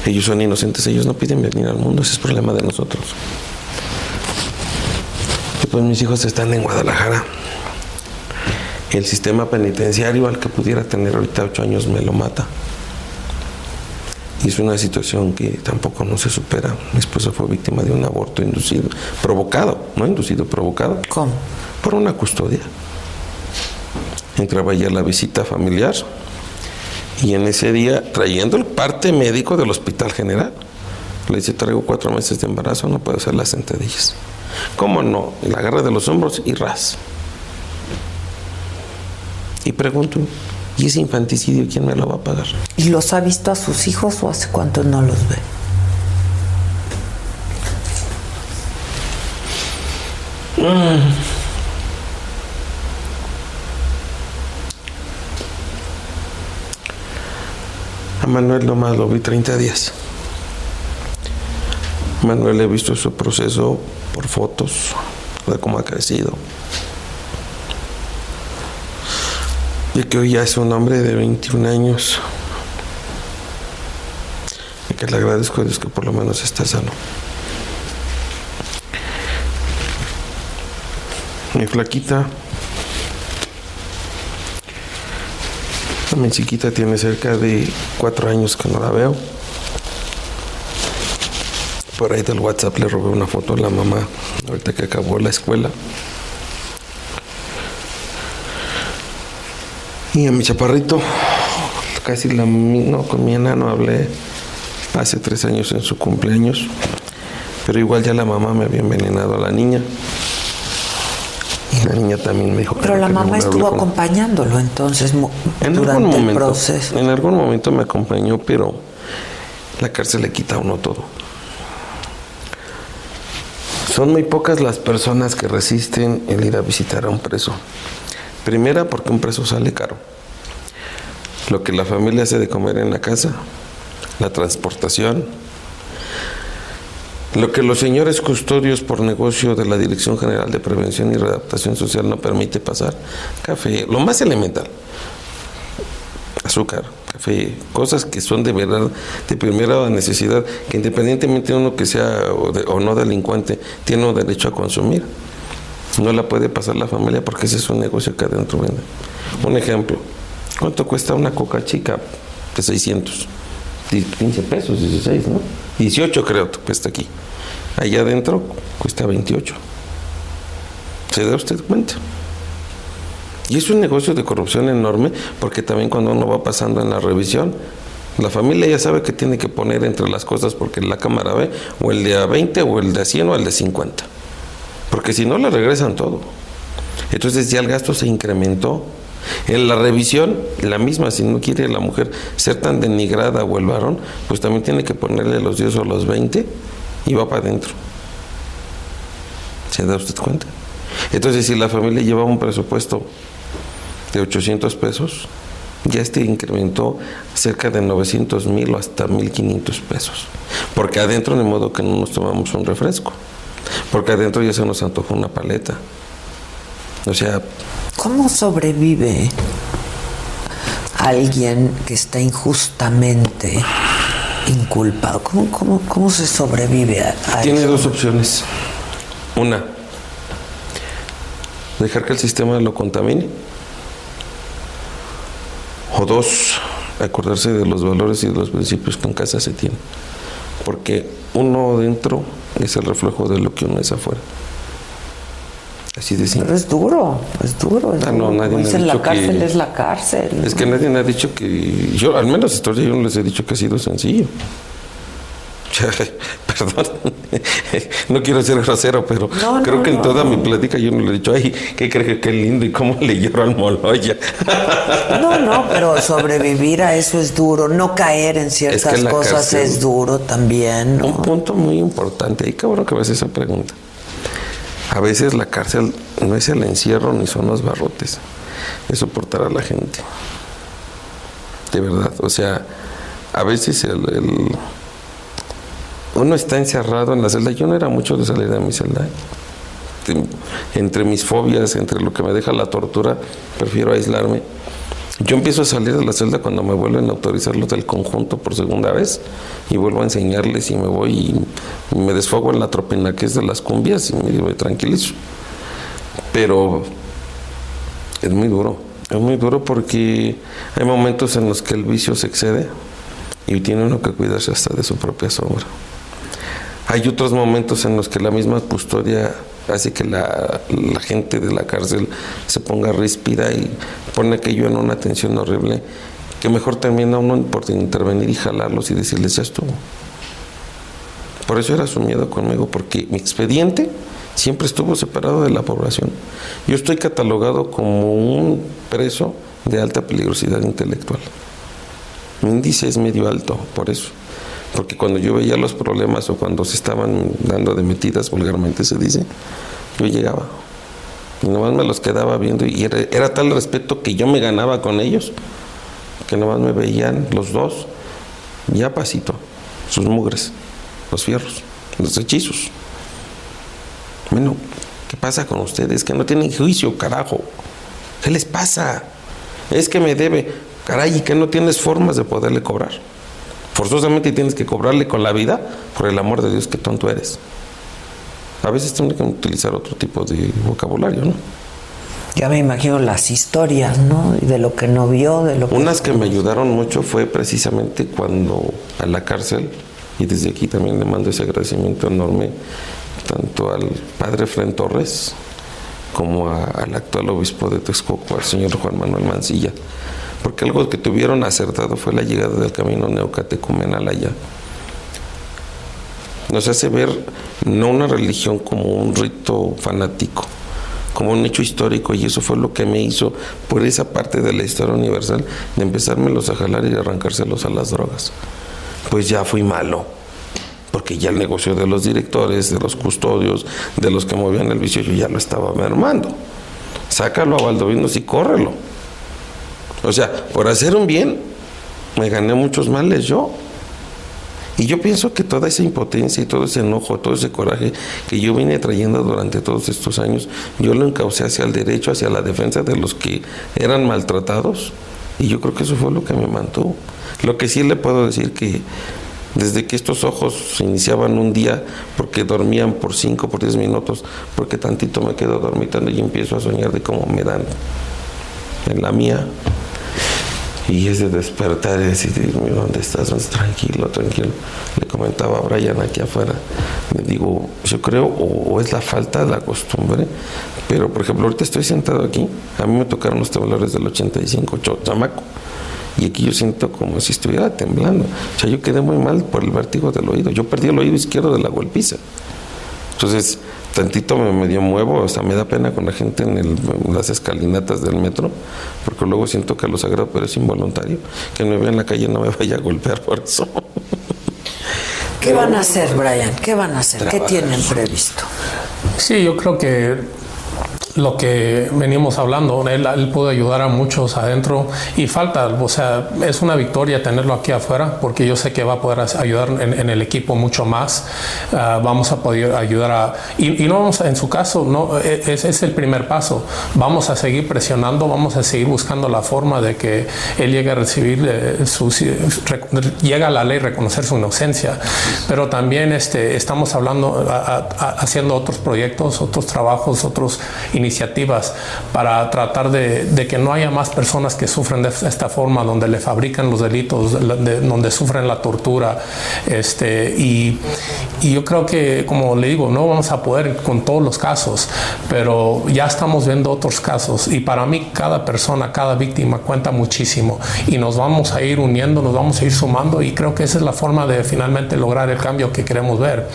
Ellos son inocentes, ellos no piden venir al mundo, ese es problema de nosotros. pues mis hijos están en Guadalajara. El sistema penitenciario al que pudiera tener ahorita ocho años me lo mata. Y es una situación que tampoco no se supera. Mi esposa fue víctima de un aborto inducido, provocado, no inducido, provocado. ¿Cómo? Por una custodia. Entraba ya la visita familiar y en ese día, trayendo el parte médico del Hospital General, le dice, traigo cuatro meses de embarazo, no puedo hacer las sentadillas. ¿Cómo no? La agarra de los hombros y ras. Y pregunto, ¿y ese infanticidio quién me lo va a pagar? ¿Y los ha visto a sus hijos o hace cuánto no los ve? Mm. Manuel nomás lo vi 30 días. Manuel he visto su proceso por fotos de cómo ha crecido. Y que hoy ya es un hombre de 21 años. Y que le agradezco a Dios que por lo menos está sano. Mi flaquita Mi chiquita tiene cerca de cuatro años que no la veo. Por ahí del WhatsApp le robé una foto a la mamá ahorita que acabó la escuela. Y a mi chaparrito, casi la no, con mi enano hablé hace tres años en su cumpleaños, pero igual ya la mamá me había envenenado a la niña. La niña también me dijo Pero la mamá estuvo acompañándolo entonces en durante momento, el proceso. En algún momento me acompañó, pero la cárcel le quita a uno todo. Son muy pocas las personas que resisten el ir a visitar a un preso. Primera, porque un preso sale caro. Lo que la familia hace de comer en la casa, la transportación, lo que los señores custodios por negocio de la Dirección General de Prevención y Readaptación Social no permite pasar, café, lo más elemental, azúcar, café, cosas que son de verdad de primera necesidad, que independientemente de uno que sea o, no delincuente, tiene un derecho a consumir. No la puede pasar la familia porque ese es un negocio que adentro vende. Un ejemplo, ¿cuánto cuesta una coca chica de 600? 15 pesos, 16, ¿no? 18 creo que cuesta aquí. Allá adentro cuesta 28. ¿Se da usted cuenta? Y es un negocio de corrupción enorme porque también cuando uno va pasando en la revisión, la familia ya sabe que tiene que poner entre las cosas porque la cámara ve o el de a 20 o el de a 100 o el de 50. Porque si no le regresan todo. Entonces ya el gasto se incrementó en la revisión, la misma, si no quiere la mujer ser tan denigrada o el varón, pues también tiene que ponerle los 10 o los 20 y va para adentro. ¿Se da usted cuenta? Entonces, si la familia llevaba un presupuesto de 800 pesos, ya este incrementó cerca de 900 mil o hasta 1500 pesos. Porque adentro, de modo que no nos tomamos un refresco. Porque adentro ya se nos antojó una paleta. O sea, ¿Cómo sobrevive alguien que está injustamente inculpado? ¿Cómo, cómo, se sobrevive a, Tiene dos opciones. Una, dejar que el sistema lo contamine. O dos, acordarse de los valores y de los principios que en casa se tiene. Porque uno dentro es el reflejo de lo que uno es afuera. Así de Pero es duro, es duro. Es ah, no, nadie me ha dicho la cárcel es la cárcel. Es que nadie me ha dicho que. Yo, al menos historia, yo no les he dicho que ha sido sencillo. Perdón, no quiero ser grosero, pero creo que en toda mi plática yo no le he dicho, ay, ¿qué crees que qué lindo y cómo le lloro al moloya? No, no, pero sobrevivir a eso es duro, no caer en ciertas cosas es duro también. Un punto muy importante, y cabrón que me hace esa pregunta. A veces la cárcel no es el encierro ni son los barrotes, es soportar a la gente. De verdad, o sea, a veces el, uno está encerrado en la celda. Yo no era mucho de salir de mi celda. Entre mis fobias, entre lo que me deja la tortura, prefiero aislarme. Yo empiezo a salir de la celda cuando me vuelven a autorizar los del conjunto por segunda vez y vuelvo a enseñarles y me voy y me desfogo en la tropina que es de las cumbias y me, tranquilizo. Pero es muy duro, es muy duro porque hay momentos en los que el vicio se excede y tiene uno que cuidarse hasta de su propia sombra. Hay otros momentos en los que la misma custodia hace que la, gente de la cárcel se ponga ríspida y pone aquello en una tensión horrible, que mejor termina uno por intervenir y jalarlos y decirles ya estuvo. Por eso era su miedo conmigo, porque mi expediente siempre estuvo separado de la población. Yo estoy catalogado como un preso de alta peligrosidad intelectual. Mi índice es medio alto, por eso. Porque cuando yo veía los problemas o cuando se estaban dando de metidas, vulgarmente se dice, yo llegaba. Y nomás me los quedaba viendo y era, tal respeto que yo me ganaba con ellos, que nomás me veían los dos, ya pasito, sus mugres, los fierros, los hechizos. Bueno, ¿qué pasa con ustedes? Que no tienen juicio, carajo. ¿Qué les pasa? Es que me debe, caray, y que no tienes formas de poderle cobrar. Forzosamente tienes que cobrarle con la vida, por el amor de Dios, que tonto eres. A veces tienes que utilizar otro tipo de vocabulario, ¿no? Ya me imagino las historias, ¿no? De lo que no vio, de lo que... Unas que me ayudaron mucho fue precisamente cuando a la cárcel, y desde aquí también le mando ese agradecimiento enorme, tanto al padre Fren Torres como al actual obispo de Texcoco, al señor Juan Manuel Mancilla, porque algo que tuvieron acertado fue la llegada del camino neocatecumenal allá. Nos hace ver no una religión como un rito fanático, como un hecho histórico, y eso fue lo que me hizo, por esa parte de la historia universal, de empezármelos a jalar y arrancárselos a las drogas. Pues ya fui malo, porque ya el negocio de los directores, de los custodios, de los que movían el vicio, yo ya lo estaba mermando. Sácalo a Valdovinos y córrelo. O sea, por hacer un bien, me gané muchos males yo. Y yo pienso que toda esa impotencia y todo ese enojo, todo ese coraje que yo vine trayendo durante todos estos años, yo lo encaucé hacia el derecho, hacia la defensa de los que eran maltratados. Y yo creo que eso fue lo que me mantuvo. Lo que sí le puedo decir que desde que estos ojos se iniciaban un día porque dormían por 5, por 10 minutos, porque tantito me quedo dormitando y empiezo a soñar de cómo me dan en la mía, y es de despertar y decir, ¿dónde estás? Tranquilo, tranquilo. Le comentaba a Brian aquí afuera. Me digo, yo creo, o, es la falta de la costumbre, pero por ejemplo, ahorita estoy sentado aquí, a mí me tocaron los temblores del 85, chamaco. Y aquí yo siento como si estuviera temblando. O sea, yo quedé muy mal por el vértigo del oído. Yo perdí el oído izquierdo de la golpiza. Entonces, tantito me medio muevo, o sea, me da pena con la gente en, las escalinatas del metro, porque luego siento que lo sagrado, pero es involuntario, que me vea en la calle no me vaya a golpear por eso. ¿Qué van a hacer, Brian? ¿Qué van a hacer? ¿Qué tienen previsto? Sí, yo creo que lo que venimos hablando. Él, puede ayudar a muchos adentro y falta, o sea, es una victoria tenerlo aquí afuera porque yo sé que va a poder ayudar en, el equipo mucho más. Ah, vamos a poder ayudar a... Y, no vamos, en su caso, no, e, ese es el primer paso. Vamos a seguir presionando, vamos a seguir buscando la forma de que él llegue a recibir eh, su... llega a la ley reconocer su inocencia. Pero también este, estamos hablando, haciendo otros proyectos, otros trabajos, otros iniciativas para tratar de, que no haya más personas que sufren de esta forma, donde le fabrican los delitos, donde sufren la tortura. Este, y, yo creo que, como le digo, no vamos a poder con todos los casos, pero ya estamos viendo otros casos y para mí cada persona, cada víctima cuenta muchísimo y nos vamos a ir uniendo, nos vamos a ir sumando y creo que esa es la forma de finalmente lograr el cambio que queremos ver.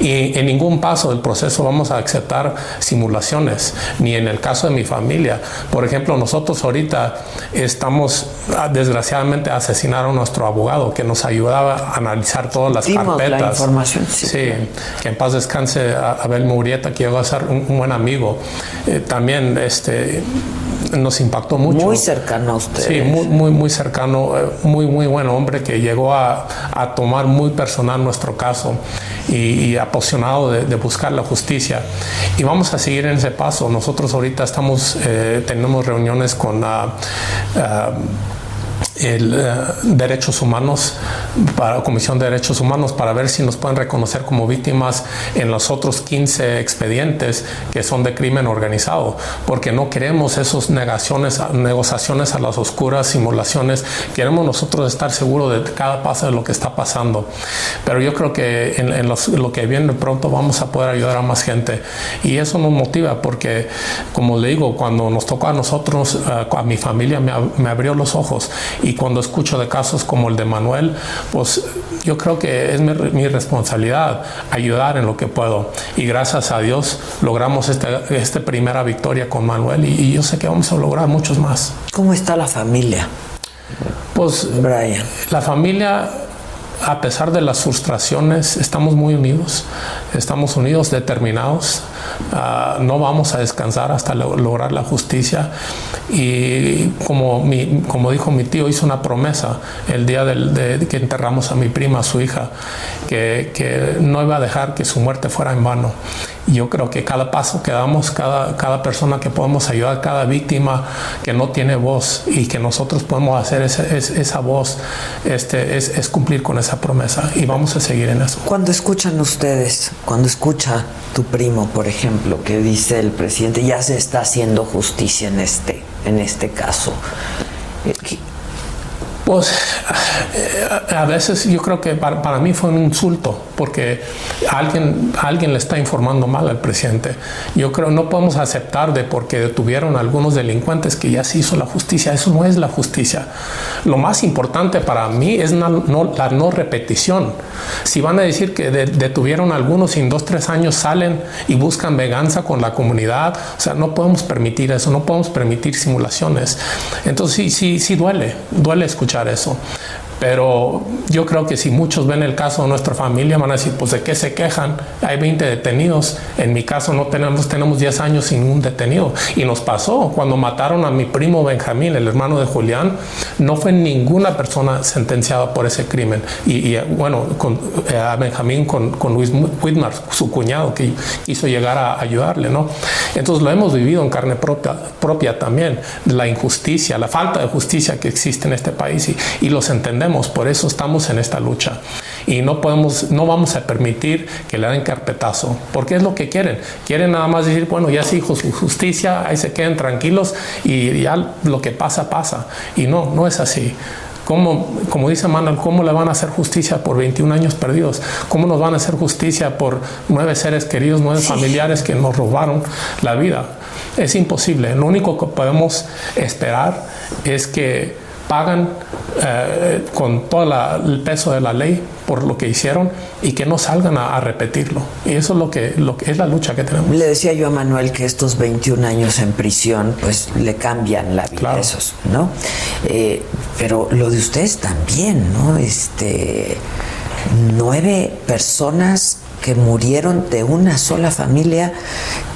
Y en ningún paso del proceso vamos a aceptar simulaciones. Ni en el caso de mi familia. Por ejemplo, nosotros ahorita estamos, ah, desgraciadamente, asesinaron a nuestro abogado que nos ayudaba a analizar todas las carpetas. La información, sí. que en paz descanse Abel Murieta, que llegó a ser un, buen amigo. Eh, también este, nos impactó mucho. Muy cercano a usted. Sí, muy, muy, muy cercano, eh, muy, muy buen hombre que llegó a, a tomar muy personal nuestro caso y, apasionado de, buscar la justicia. Y vamos a seguir en ese paso. Nosotros ahorita estamos, eh, tenemos reuniones con la el, eh, derechos humanos, para Comisión de Derechos Humanos, para ver si nos pueden reconocer como víctimas en los otros 15 expedientes que son de crimen organizado, porque no queremos esas negaciones, negociaciones a las oscuras, simulaciones, queremos nosotros estar seguros de cada paso de lo que está pasando. Pero yo creo que en, lo que viene pronto vamos a poder ayudar a más gente. Y eso nos motiva porque, como le digo, cuando nos tocó a nosotros, eh, a mi familia me, me abrió los ojos cuando escucho de casos como el de Manuel, pues yo creo que es mi, responsabilidad ayudar en lo que puedo. Y gracias a Dios logramos esta este primera victoria con Manuel y, yo sé que vamos a lograr muchos más. ¿Cómo está la familia? Pues Brian. La familia a pesar de las frustraciones, estamos muy unidos, estamos unidos, determinados, ah, no vamos a descansar hasta lograr la justicia. Y como, como dijo mi tío, hizo una promesa el día de, que enterramos a mi prima, a su hija, que, que no iba a dejar que su muerte fuera en vano yo creo que cada paso que damos, cada, cada persona que podemos ayudar, cada víctima que no tiene voz y que nosotros podemos hacer esa, esa voz, este, es, es, cumplir con esa promesa y vamos a seguir en eso. Cuando escuchan ustedes, cuando escucha tu primo, por ejemplo, que dice el presidente, ya se está haciendo justicia en este, en este caso, eh, pues eh, a veces yo creo que para, mí fue un insulto porque alguien, alguien le está informando mal al presidente. Yo creo no podemos aceptar de porque detuvieron algunos delincuentes que ya se hizo la justicia. Eso no es la justicia. Lo más importante para mí es la no repetición. Si van a decir que detuvieron algunos y en dos, tres años salen y buscan venganza con la comunidad, o sea, no podemos permitir eso, no podemos permitir simulaciones. Entonces sí, sí, sí duele, duele escuchar eso. Pero yo creo que si muchos ven el caso de nuestra familia, van a decir, pues de qué se quejan. Hay 20 detenidos. En mi caso no tenemos, tenemos 10 años sin un detenido. Y nos pasó cuando mataron a mi primo Benjamín, el hermano de Julián, no fue ninguna persona sentenciada por ese crimen. Y, bueno, con, eh, a Benjamín con, con, Luis Whitmar, su cuñado, que hizo llegar a ayudarle, ¿no? Entonces lo hemos vivido en carne propia, propia también, la injusticia, la falta de justicia que existe en este país y, y los entendemos por eso estamos en esta lucha. Y no podemos, no vamos a permitir que le den carpetazo, porque es lo que quieren. Quieren nada más decir, bueno, ya se hizo su justicia, ahí se queden tranquilos y ya lo que pasa, pasa. Y no, no es así. ¿Cómo, como dice Manuel, cómo le van a hacer justicia por 21 años perdidos? ¿Cómo nos van a hacer justicia por nueve seres queridos, nueve familiares que nos robaron la vida? Es imposible. Lo único que podemos esperar es que pagan eh, con todo el peso de la ley por lo que hicieron y que no salgan a, repetirlo. Y eso es lo que, lo que es la lucha que tenemos. Le decía yo a Manuel que estos 21 años en prisión pues le cambian la vida a esos, ¿no? Eh, pero lo de ustedes también, ¿no? Este, nueve personas que murieron de una sola familia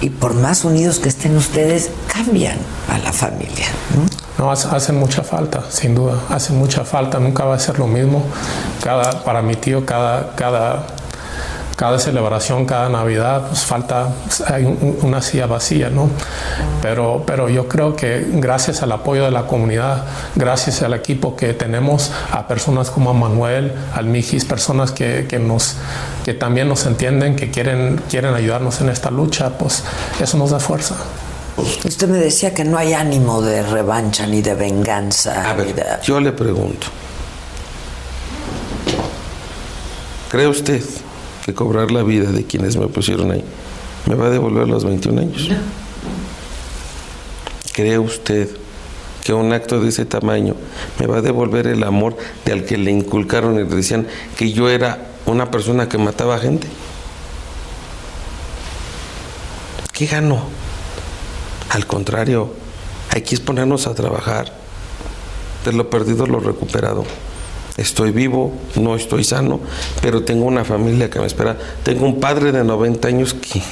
y por más unidos que estén ustedes, cambian a la familia. ¿no? No, hacen mucha falta, sin duda, hacen mucha falta, nunca va a ser lo mismo. Cada, para mi tío, cada, cada, cada celebración, cada Navidad, pues falta, hay una silla vacía, ¿no? Pero, pero yo creo que gracias al apoyo de la comunidad, gracias al equipo que tenemos, a personas como Manuel, al Mijis, personas que, que, nos, que también nos entienden, que quieren, quieren ayudarnos en esta lucha, pues eso nos da fuerza. Usted me decía que no hay ánimo de revancha ni de venganza. A ver, yo le pregunto. ¿Cree usted que cobrar la vida de quienes me pusieron ahí me va a devolver los 21 años? ¿Cree usted que un acto de ese tamaño me va a devolver el amor de al que le inculcaron y le decían que yo era una persona que mataba gente? ¿Qué ganó? Al contrario, hay que ponernos a trabajar. De lo perdido, lo recuperado. Estoy vivo, no estoy sano, pero tengo una familia que me espera. Tengo un padre de 90 años que,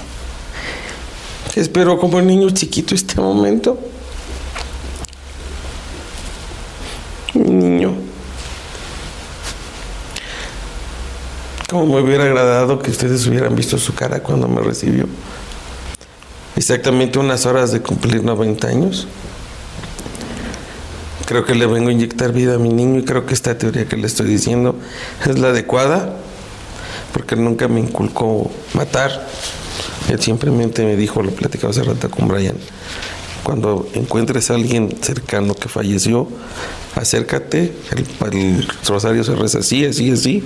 espero como niño chiquito este momento. Un niño. Como me hubiera agradado que ustedes hubieran visto su cara cuando me recibió. Exactamente unas horas de cumplir 90 años. Creo que le vengo a inyectar vida a mi niño y creo que esta teoría que le estoy diciendo es la adecuada, porque nunca me inculcó matar. Él simplemente me dijo, lo platicaba hace rato con Brian, cuando encuentres a alguien cercano que falleció, acércate, el, rosario se reza así, así, así.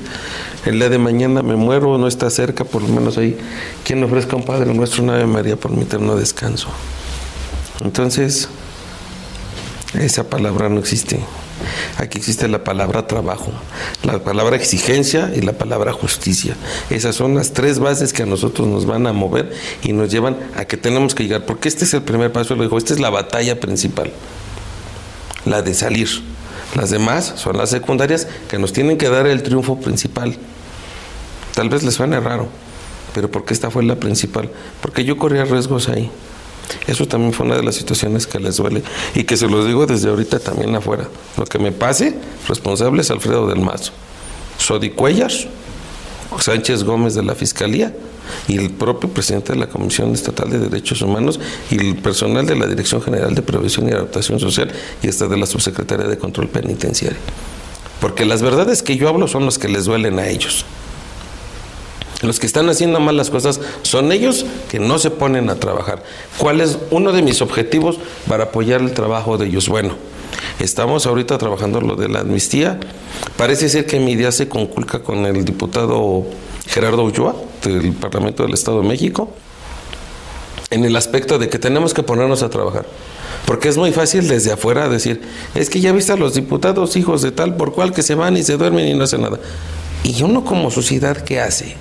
El día de mañana me muero, no está cerca, por lo menos ahí, quien ofrezca un Padre nuestro, una Ave María por mi eterno descanso. Entonces, esa palabra no existe. Aquí existe la palabra trabajo, la palabra exigencia y la palabra justicia. Esas son las tres bases que a nosotros nos van a mover y nos llevan a que tenemos que llegar, porque este es el primer paso, lo dijo, esta es la batalla principal, la de salir. Las demás son las secundarias que nos tienen que dar el triunfo principal. Tal vez les suene raro, pero porque esta fue la principal, porque yo corría riesgos ahí. Eso también fue una de las situaciones que les duele y que se los digo desde ahorita también afuera. Lo que me pase, responsable es Alfredo del Mazo, Sodi Cuellas, Sánchez Gómez de la Fiscalía y el propio presidente de la Comisión Estatal de Derechos Humanos y el personal de la Dirección General de Prevención y Adaptación Social y hasta de la Subsecretaría de Control Penitenciario. Porque las verdades que yo hablo son las que les duelen a ellos. Los que están haciendo mal las cosas son ellos que no se ponen a trabajar. ¿Cuál es uno de mis objetivos para apoyar el trabajo de ellos? Bueno, estamos ahorita trabajando lo de la amnistía. Parece ser que mi idea se conculca con el diputado Gerardo Ulloa del Parlamento del Estado de México en el aspecto de que tenemos que ponernos a trabajar. Porque es muy fácil desde afuera decir, es que ya viste a los diputados hijos de tal por cual que se van y se duermen y no hacen nada. Y uno como sociedad, ¿qué hace?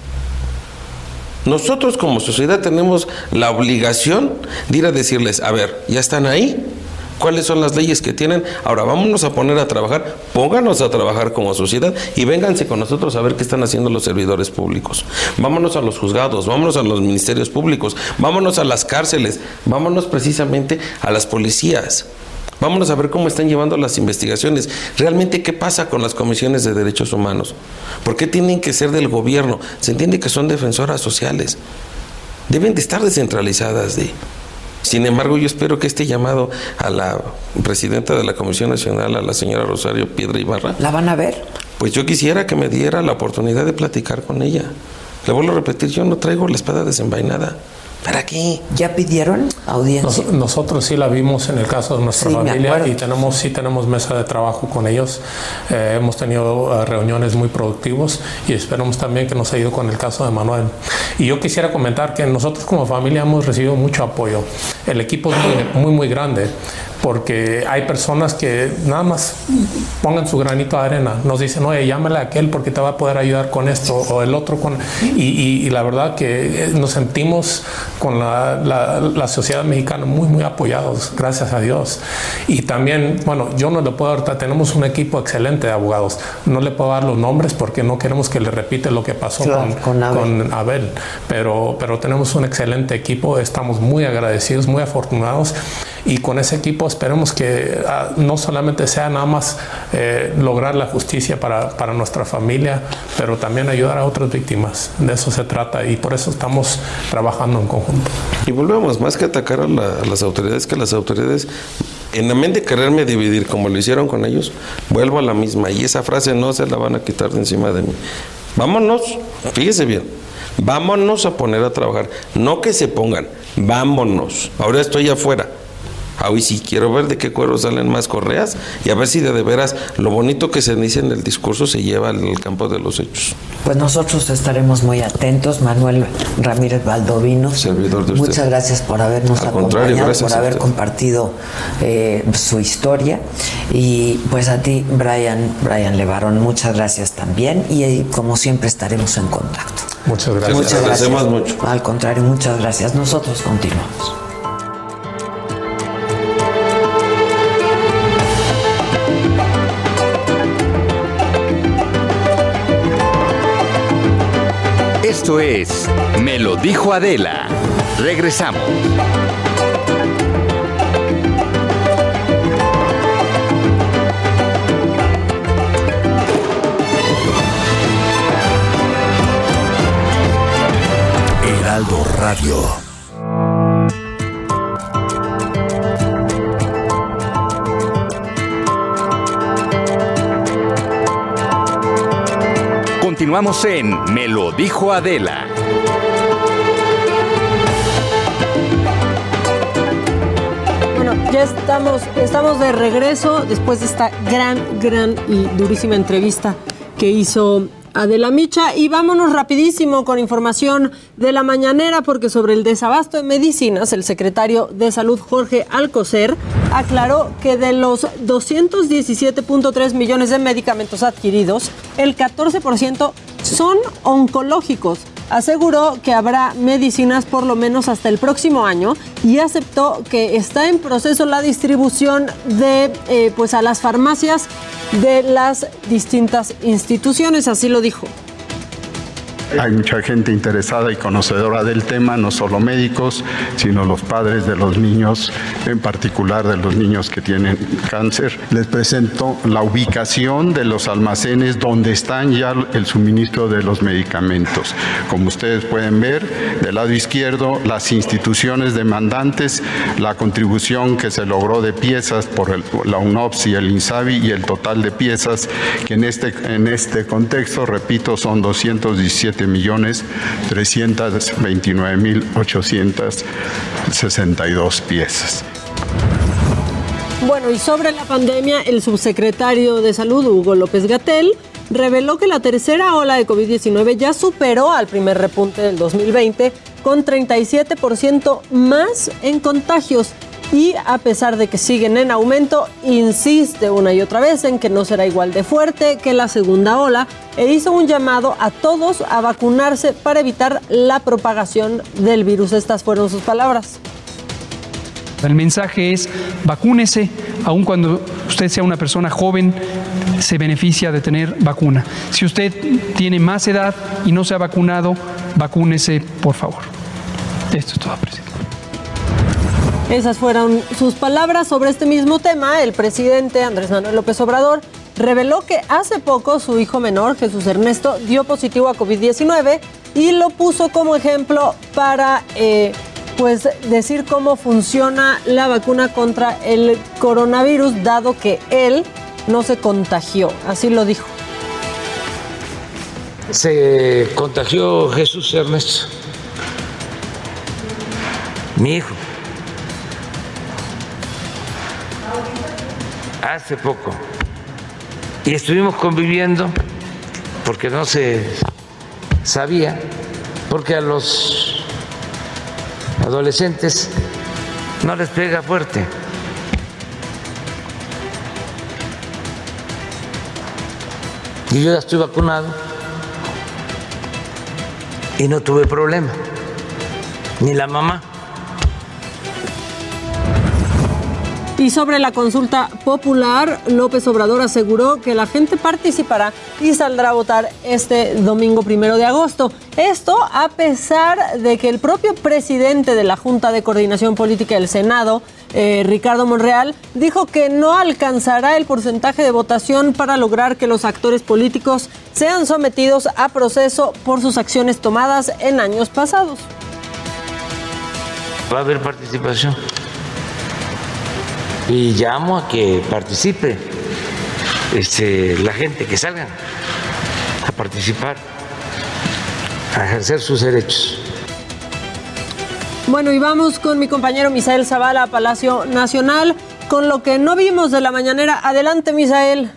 Nosotros como sociedad tenemos la obligación de ir a decirles, a ver, ya están ahí, cuáles son las leyes que tienen, ahora vámonos a poner a trabajar, pónganos a trabajar como sociedad y vénganse con nosotros a ver qué están haciendo los servidores públicos. Vámonos a los juzgados, vámonos a los ministerios públicos, vámonos a las cárceles, vámonos precisamente a las policías. Vámonos a ver cómo están llevando las investigaciones. Realmente, ¿qué pasa con las comisiones de derechos humanos? ¿Por qué tienen que ser del gobierno? Se entiende que son defensoras sociales. Deben de estar descentralizadas. De... Sin embargo, yo espero que este llamado a la presidenta de la Comisión Nacional, a la señora Rosario Piedra Ibarra. ¿La van a ver? Pues yo quisiera que me diera la oportunidad de platicar con ella. Le vuelvo a repetir, yo no traigo la espada desenvainada. ¿Para qué? ¿Ya pidieron audiencia? nosotros sí la vimos en el caso de nuestra familia y tenemos sí tenemos mesa de trabajo con ellos. Eh, hemos tenido eh, reuniones muy productivas y esperamos también que nos ha ido con el caso de Manuel. Y yo quisiera comentar que nosotros como familia hemos recibido mucho apoyo. El equipo es muy, muy, muy grande porque hay personas que nada más pongan su granito de arena, nos dicen, oye, llámale a aquel porque te va a poder ayudar con esto o el otro con... Y, y, la verdad que nos sentimos con la, la, sociedad mexicana muy, muy apoyados, gracias a Dios. Y también, bueno, yo no le puedo dar, tenemos un equipo excelente de abogados, no le puedo dar los nombres porque no queremos que le repite lo que pasó con, con, Abel. con, Abel. pero, pero tenemos un excelente equipo, estamos muy agradecidos, muy afortunados y con ese equipo esperemos que ah, no solamente sea nada más eh, lograr la justicia para, para, nuestra familia, pero también ayudar a otras víctimas. De eso se trata y por eso estamos trabajando en conjunto. Y volvemos, más que atacar a, las autoridades, que las autoridades en la mente de quererme dividir como lo hicieron con ellos, vuelvo a la misma y esa frase no se la van a quitar de encima de mí. Vámonos, fíjese bien, vámonos a poner a trabajar, no que se pongan, vámonos. Ahora estoy afuera, hoy sí quiero ver de qué cuero salen más correas y a ver si de, de veras lo bonito que se dice en el discurso se lleva al campo de los hechos. Pues nosotros estaremos muy atentos. Manuel Ramírez Baldovino. Servidor de usted. Muchas gracias por habernos acompañado, por haber compartido eh, su historia. Y pues a ti, Brian, Brian Levarón, muchas gracias también. Y eh, como siempre estaremos en contacto. Muchas gracias. Muchas gracias. Mucho. Al contrario, muchas gracias. Nosotros continuamos. Esto es Me lo dijo Adela. Regresamos. Heraldo Radio. Continuamos en Me lo dijo Adela. Bueno, ya estamos, estamos de regreso después de esta gran, gran y durísima entrevista que hizo Adela Micha y vámonos rapidísimo con información de la mañanera porque sobre el desabasto de medicinas el secretario de Salud Jorge Alcocer aclaró que de los 217.3 millones de medicamentos adquiridos, el 14% son oncológicos. Aseguró que habrá medicinas por lo menos hasta el próximo año y aceptó que está en proceso la distribución de eh, pues a las farmacias de las distintas instituciones, así lo dijo. Hay mucha gente interesada y conocedora del tema, no solo médicos, sino los padres de los niños, en particular de los niños que tienen cáncer. Les presento la ubicación de los almacenes donde están ya el suministro de los medicamentos. Como ustedes pueden ver, del lado izquierdo, las instituciones demandantes, la contribución que se logró de piezas por la UNOPS y el INSABI y el total de piezas que en este, en este contexto, repito, son 217 millones 329 mil 862 piezas. Bueno, y sobre la pandemia, el subsecretario de Salud, Hugo López Gatel, reveló que la tercera ola de COVID-19 ya superó al primer repunte del 2020 con 37% más en contagios y a pesar de que siguen en aumento, insiste una y otra vez en que no será igual de fuerte que la segunda ola e hizo un llamado a todos a vacunarse para evitar la propagación del virus. Estas fueron sus palabras. El mensaje es vacúnese, aun cuando usted sea una persona joven, se beneficia de tener vacuna. Si usted tiene más edad y no se ha vacunado, vacúnese, por favor. Esto es todo, presidente. Esas fueron sus palabras sobre este mismo tema. El presidente Andrés Manuel López Obrador reveló que hace poco su hijo menor, Jesús Ernesto, dio positivo a COVID-19 y lo puso como ejemplo para eh, pues decir cómo funciona la vacuna contra el coronavirus, dado que él no se contagió. Así lo dijo. Se contagió Jesús Ernesto, mi hijo. Hace poco y estuvimos conviviendo porque no se sabía, porque a los adolescentes no les pega fuerte. Y yo ya estoy vacunado y no tuve problema, ni la mamá. Y sobre la consulta popular, López Obrador aseguró que la gente participará y saldrá a votar este domingo primero de agosto. Esto a pesar de que el propio presidente de la Junta de Coordinación Política del Senado, eh, Ricardo Monreal, dijo que no alcanzará el porcentaje de votación para lograr que los actores políticos sean sometidos a proceso por sus acciones tomadas en años pasados. Va a haber participación y llamo a que participe este, la gente, que salgan a participar, a ejercer sus derechos. Bueno, y vamos con mi compañero Misael Zavala a Palacio Nacional con lo que no vimos de la mañanera. Adelante, Misael.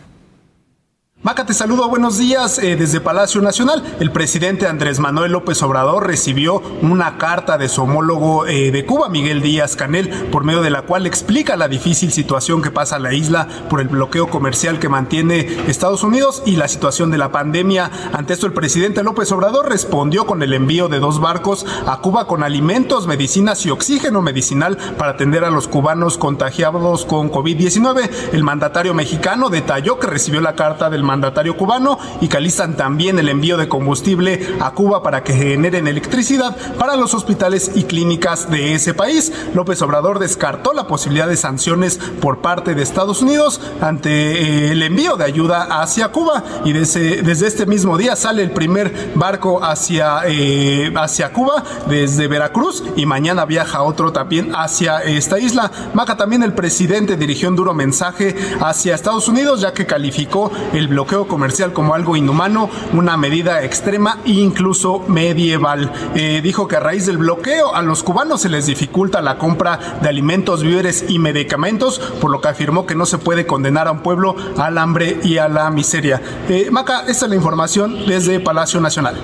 Maca, te saludo, buenos días eh, desde Palacio Nacional. El presidente Andrés Manuel López Obrador recibió una carta de su homólogo eh, de Cuba, Miguel Díaz Canel, por medio de la cual explica la difícil situación que pasa la isla por el bloqueo comercial que mantiene Estados Unidos y la situación de la pandemia. Ante esto, el presidente López Obrador respondió con el envío de dos barcos a Cuba con alimentos, medicinas y oxígeno medicinal para atender a los cubanos contagiados con COVID-19. El mandatario mexicano detalló que recibió la carta del mandatario mandatario cubano y que alistan también el envío de combustible a Cuba para que generen electricidad para los hospitales y clínicas de ese país. López Obrador descartó la posibilidad de sanciones por parte de Estados Unidos ante eh, el envío de ayuda hacia Cuba y desde, desde este mismo día sale el primer barco hacia, eh, hacia Cuba desde Veracruz y mañana viaja otro también hacia esta isla. Maca también el presidente dirigió un duro mensaje hacia Estados Unidos ya que calificó el bloqueo comercial como algo inhumano, una medida extrema e incluso medieval. Eh, dijo que a raíz del bloqueo a los cubanos se les dificulta la compra de alimentos, víveres y medicamentos, por lo que afirmó que no se puede condenar a un pueblo al hambre y a la miseria. Eh, Maca, esta es la información desde Palacio Nacional.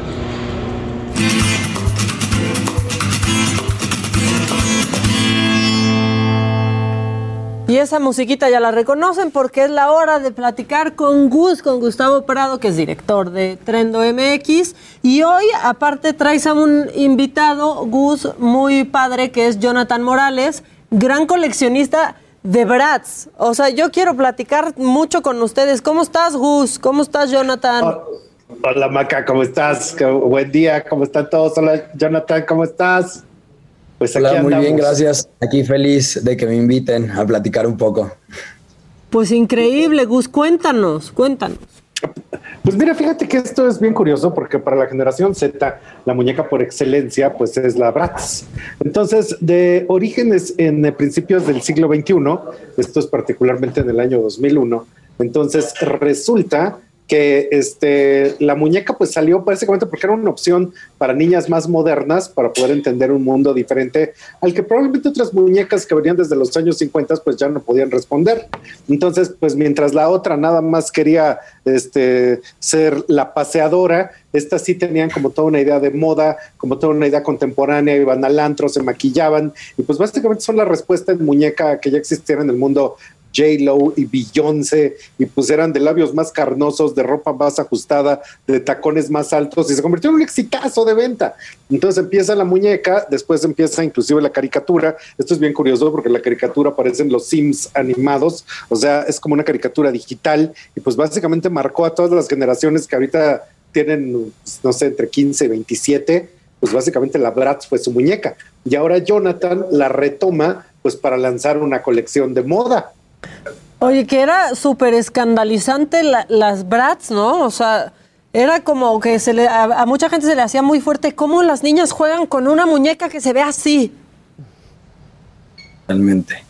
Esa musiquita ya la reconocen porque es la hora de platicar con Gus, con Gustavo Prado, que es director de Trendo MX. Y hoy, aparte, traes a un invitado, Gus, muy padre, que es Jonathan Morales, gran coleccionista de Bratz. O sea, yo quiero platicar mucho con ustedes. ¿Cómo estás, Gus? ¿Cómo estás, Jonathan? Hola, Maca, ¿cómo estás? Buen día, ¿cómo están todos? Hola, Jonathan, ¿cómo estás? Pues Hola, muy bien, gracias. Aquí feliz de que me inviten a platicar un poco. Pues increíble, Gus, cuéntanos, cuéntanos. Pues mira, fíjate que esto es bien curioso porque para la generación Z, la muñeca por excelencia, pues es la Bratz. Entonces, de orígenes en principios del siglo XXI, esto es particularmente en el año 2001, entonces resulta que este, la muñeca pues salió básicamente porque era una opción para niñas más modernas para poder entender un mundo diferente al que probablemente otras muñecas que venían desde los años 50 pues ya no podían responder. Entonces, pues mientras la otra nada más quería este, ser la paseadora, estas sí tenían como toda una idea de moda, como toda una idea contemporánea, iban al antro, se maquillaban y pues básicamente son la respuesta en muñeca que ya existiera en el mundo J-Lo y Beyoncé, y pues eran de labios más carnosos, de ropa más ajustada, de tacones más altos, y se convirtió en un exitazo de venta. Entonces empieza la muñeca, después empieza inclusive la caricatura. Esto es bien curioso porque la caricatura aparecen los Sims animados, o sea, es como una caricatura digital, y pues básicamente marcó a todas las generaciones que ahorita tienen, pues, no sé, entre 15 y 27, pues básicamente la Bratz fue su muñeca. Y ahora Jonathan la retoma pues para lanzar una colección de moda. Oye, que era súper escandalizante las brats, ¿no? O sea, era como que se le, a, mucha gente se le hacía muy fuerte cómo las niñas juegan con una muñeca que se ve así. Realmente.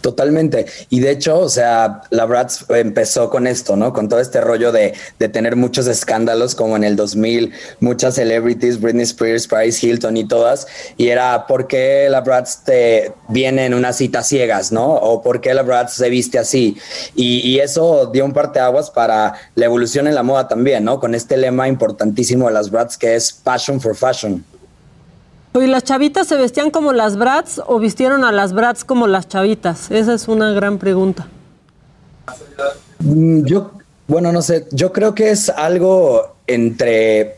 Totalmente. Y de hecho, o sea, la Bratz empezó con esto, ¿no? Con todo este rollo de, de, tener muchos escándalos, como en el 2000, muchas celebrities, Britney Spears, Paris Hilton y todas. Y era, ¿por qué la Bratz te viene en unas citas ciegas, ¿no? O ¿por qué la Bratz se viste así? Y, y eso dio un parteaguas para la evolución en la moda también, ¿no? Con este lema importantísimo de las Bratz que es Passion for Fashion. ¿Y las chavitas se vestían como las brats o vistieron a las brats como las chavitas? Esa es una gran pregunta. Mm, yo, bueno, no sé, yo creo que es algo entre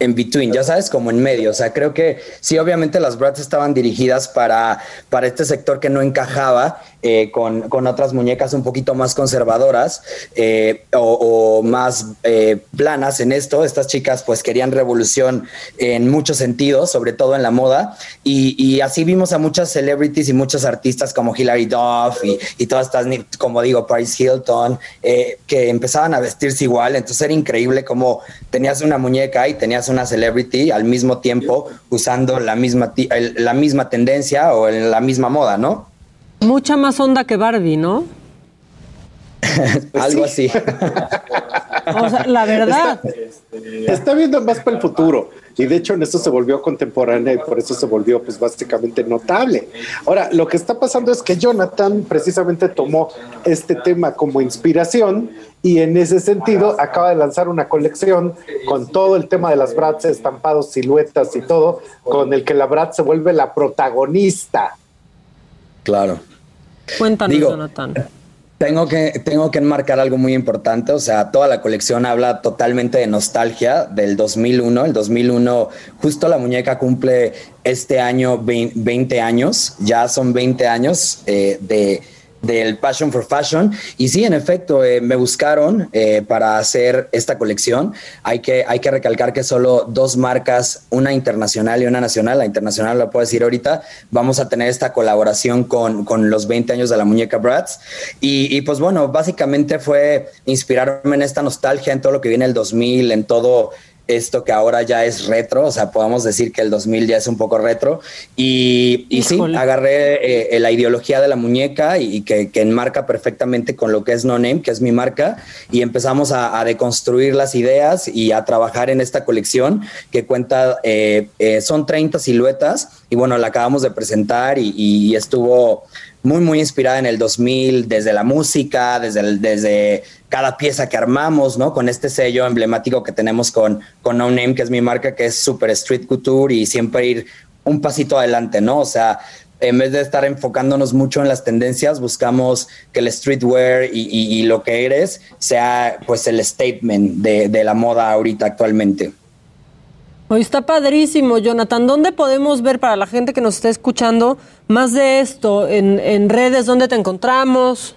en between, ya sabes, como en medio. O sea, creo que sí, obviamente las Bratz estaban dirigidas para, para este sector que no encajaba eh, con, con, otras muñecas un poquito más conservadoras eh, o, más eh, planas en esto. Estas chicas pues querían revolución en muchos sentidos, sobre todo en la moda. Y, y así vimos a muchas celebrities y muchos artistas como Hilary Duff y, y todas estas, como digo, Paris Hilton, que empezaban a vestirse igual. Entonces era increíble como tenías una muñeca y tenías una celebrity al mismo tiempo usando la misma, la misma tendencia o en la misma moda, ¿no? Mucha más onda que Barbie, ¿no? Algo así. o sea, la verdad. Está, viendo más para el futuro. Y de hecho en esto se volvió contemporánea y por eso se volvió pues básicamente notable. Ahora, lo que está pasando es que Jonathan precisamente tomó este tema como inspiración y en ese sentido acaba de lanzar una colección con todo el tema de las Bratz, estampados, siluetas y todo, con el que la Bratz se vuelve la protagonista. Claro. Cuéntanos, Jonathan. Tengo que, tengo que enmarcar algo muy importante, o sea, toda la colección habla totalmente de nostalgia del 2001. El 2001, justo la muñeca cumple este año 20 años, ya son 20 años eh, de, del Passion for Fashion. Y sí, en efecto, eh, me buscaron eh, para hacer esta colección. Hay que, hay que recalcar que solo dos marcas, una internacional y una nacional, la internacional la puedo decir ahorita, vamos a tener esta colaboración con, con los 20 años de la muñeca Bratz. Y, y, pues bueno, básicamente fue inspirarme en esta nostalgia, en todo lo que viene el 2000, en todo esto que ahora ya es retro, o sea, podemos decir que el 2000 ya es un poco retro. Y, y sí, agarré eh, la ideología de la muñeca y, que, enmarca perfectamente con lo que es No Name, que es mi marca, y empezamos a, deconstruir las ideas y a trabajar en esta colección que cuenta, eh, eh, son 30 siluetas, y bueno, la acabamos de presentar y, y estuvo muy, muy inspirada en el 2000, desde la música, desde, desde cada pieza que armamos, ¿no? Con este sello emblemático que tenemos con, con No Name, que es mi marca, que es super street couture y siempre ir un pasito adelante, ¿no? O sea, en vez de estar enfocándonos mucho en las tendencias, buscamos que el streetwear y, y, lo que eres sea pues el statement de, de la moda ahorita actualmente. Hoy está padrísimo, Jonathan. ¿Dónde podemos ver para la gente que nos está escuchando más de esto? ¿En, redes? ¿Dónde te encontramos?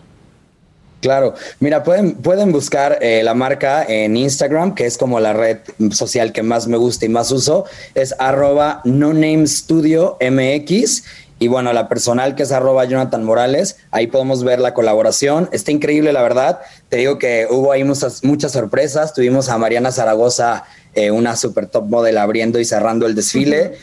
Claro, mira, pueden, pueden buscar eh, la marca en Instagram, que es como la red social que más me gusta y más uso, es arroba no name studio MX. Y bueno, la personal que es arroba Jonathan Morales, ahí podemos ver la colaboración. Está increíble, la verdad. Te digo que hubo ahí muchas, muchas sorpresas. Tuvimos a Mariana Zaragoza eh, una super top model abriendo y cerrando el desfile.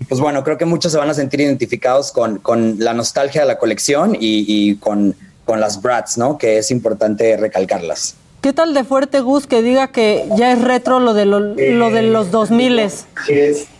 Y pues bueno, creo que muchos se van a sentir identificados con, con la nostalgia de la colección y, con, con, las brats, ¿no? Que es importante recalcarlas. ¿Qué tal de fuerte, Gus, que diga que ya es retro lo de, lo, de los 2000? Sí,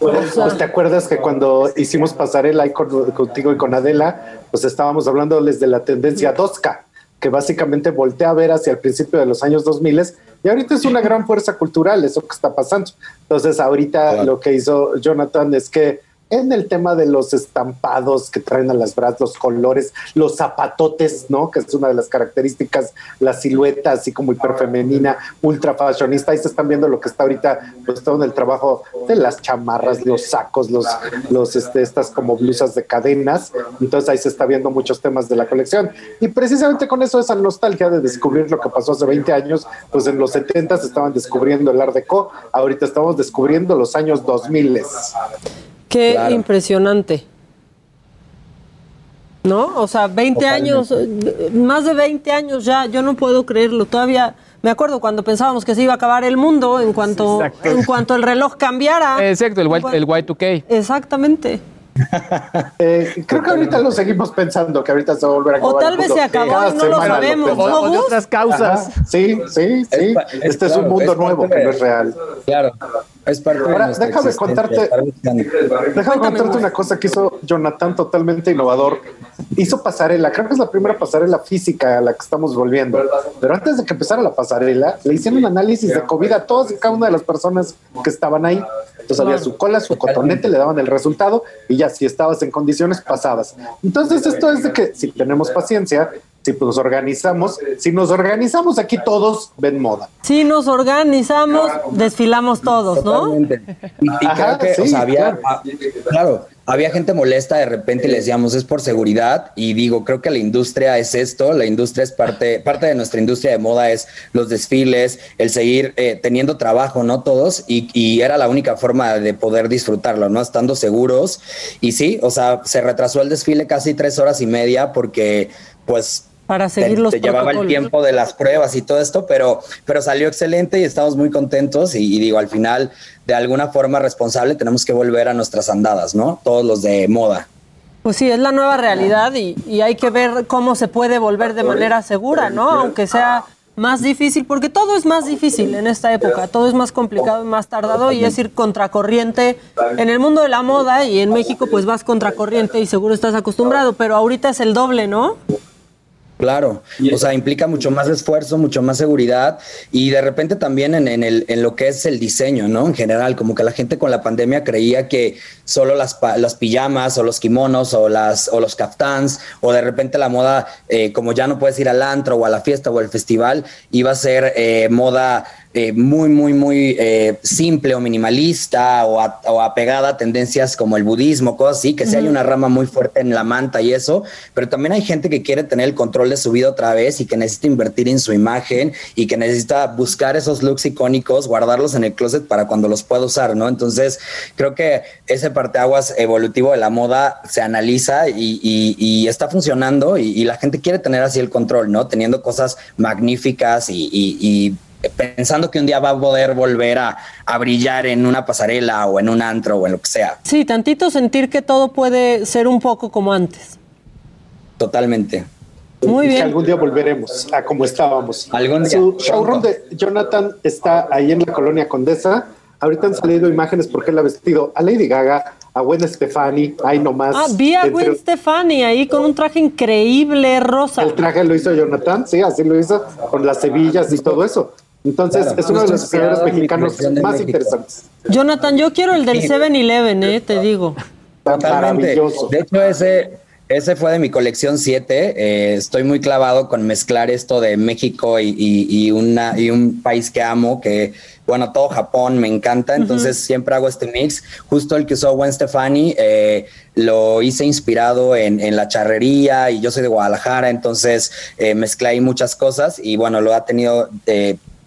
pues, pues, te acuerdas que cuando hicimos pasarela ahí contigo y con Adela, pues estábamos hablándoles de la tendencia Dosca, que básicamente voltea a ver hacia el principio de los años 2000 y ahorita es una gran fuerza cultural eso que está pasando. Entonces, ahorita lo que hizo Jonathan es que en el tema de los estampados que traen a las brazos, los colores, los zapatotes, ¿no? Que es una de las características, la silueta así como hiperfemenina, ultra fashionista. Ahí se están viendo lo que está ahorita, pues todo en el trabajo de las chamarras, los sacos, los, los, este, estas como blusas de cadenas. Entonces ahí se está viendo muchos temas de la colección. Y precisamente con eso, esa nostalgia de descubrir lo que pasó hace 20 años, pues en los 70 se estaban descubriendo el Art Deco, ahorita estamos descubriendo los años 2000. Qué impresionante. ¿No? O sea, 20 años, más de 20 años ya, yo no puedo creerlo. Todavía me acuerdo cuando pensábamos que se iba a acabar el mundo en cuanto, en cuanto el reloj cambiara. Exacto, el, el Y2K. Exactamente. Eh, creo que ahorita lo seguimos pensando, que ahorita se va a volver a acabar. O tal vez se acabó y no lo sabemos. o, de otras causas. sí, sí, sí. este es un mundo nuevo que no es real. Claro. Es parte Ahora, déjame contarte, déjame contarte una cosa que hizo Jonathan totalmente innovador. Hizo pasarela, creo que es la primera pasarela física a la que estamos volviendo. Pero antes de que empezara la pasarela, le hicieron un análisis de COVID a todas y cada una de las personas que estaban ahí. Entonces había su cola, su cotonete, le daban el resultado y ya si estabas en condiciones pasadas. Entonces esto es de que si tenemos paciencia, si nos organizamos, si nos organizamos aquí todos ven moda. Si nos organizamos, desfilamos todos, ¿no? Y, creo que, o sea, había, claro, había gente molesta de repente y le decíamos es por seguridad y digo, creo que la industria es esto, la industria es parte, parte de nuestra industria de moda es los desfiles, el seguir eh, teniendo trabajo, ¿no? Todos y, y, era la única forma de poder disfrutarlo, ¿no? Estando seguros y sí, o sea, se retrasó el desfile casi tres horas y media porque pues para seguir los te, llevaba el tiempo de las pruebas y todo esto, pero, pero salió excelente y estamos muy contentos y, digo, al final, de alguna forma responsable, tenemos que volver a nuestras andadas, ¿no? Todos los de moda. Pues sí, es la nueva realidad y, y hay que ver cómo se puede volver de manera segura, ¿no? Aunque sea más difícil, porque todo es más difícil en esta época, todo es más complicado y más tardado y es ir contracorriente. En el mundo de la moda y en México pues vas contracorriente y seguro estás acostumbrado, pero ahorita es el doble, ¿no? Claro, o sea, implica mucho más esfuerzo, mucho más seguridad y de repente también en, en, el, en lo que es el diseño, ¿no? En general, como que la gente con la pandemia creía que solo las, las pijamas o los kimonos o, las, o los kaftans o de repente la moda, eh, como ya no puedes ir al antro o a la fiesta o al festival, iba a ser eh, moda eh, muy, muy, muy eh, simple o minimalista o, apegada a tendencias como el budismo, cosas así, que sí hay una rama muy fuerte en la manta y eso, pero también hay gente que quiere tener el control de su vida otra vez y que necesita invertir en su imagen y que necesita buscar esos looks icónicos, guardarlos en el closet para cuando los pueda usar, ¿no? Entonces, creo que ese parteaguas evolutivo de la moda se analiza y, está funcionando y, la gente quiere tener así el control, ¿no? Teniendo cosas magníficas y, pensando que un día va a poder volver a, brillar en una pasarela o en un antro o en lo que sea. Sí, tantito sentir que todo puede ser un poco como antes. Totalmente. Muy bien. Que algún día volveremos a como estábamos. Algún día. Su showroom de Jonathan está ahí en la colonia Condesa. Ahorita han salido imágenes porque él ha vestido a Lady Gaga, a Gwen Stefani, ahí nomás. Ah, vi a Gwen Stefani ahí con un traje increíble rosa. El traje lo hizo Jonathan, sí, así lo hizo, con las hebillas y todo eso. Entonces, es uno de los diseñadores mexicanos más interesantes. Jonathan, yo quiero el del 7-Eleven, eh, te digo. Maravilloso. De hecho, ese, ese fue de mi colección 7. Eh, estoy muy clavado con mezclar esto de México y, una, y un país que amo, que bueno, todo Japón me encanta, entonces siempre hago este mix. Justo el que usó Gwen Stefani eh, lo hice inspirado en, la charrería y yo soy de Guadalajara, entonces eh, mezclé ahí muchas cosas y bueno, lo ha tenido...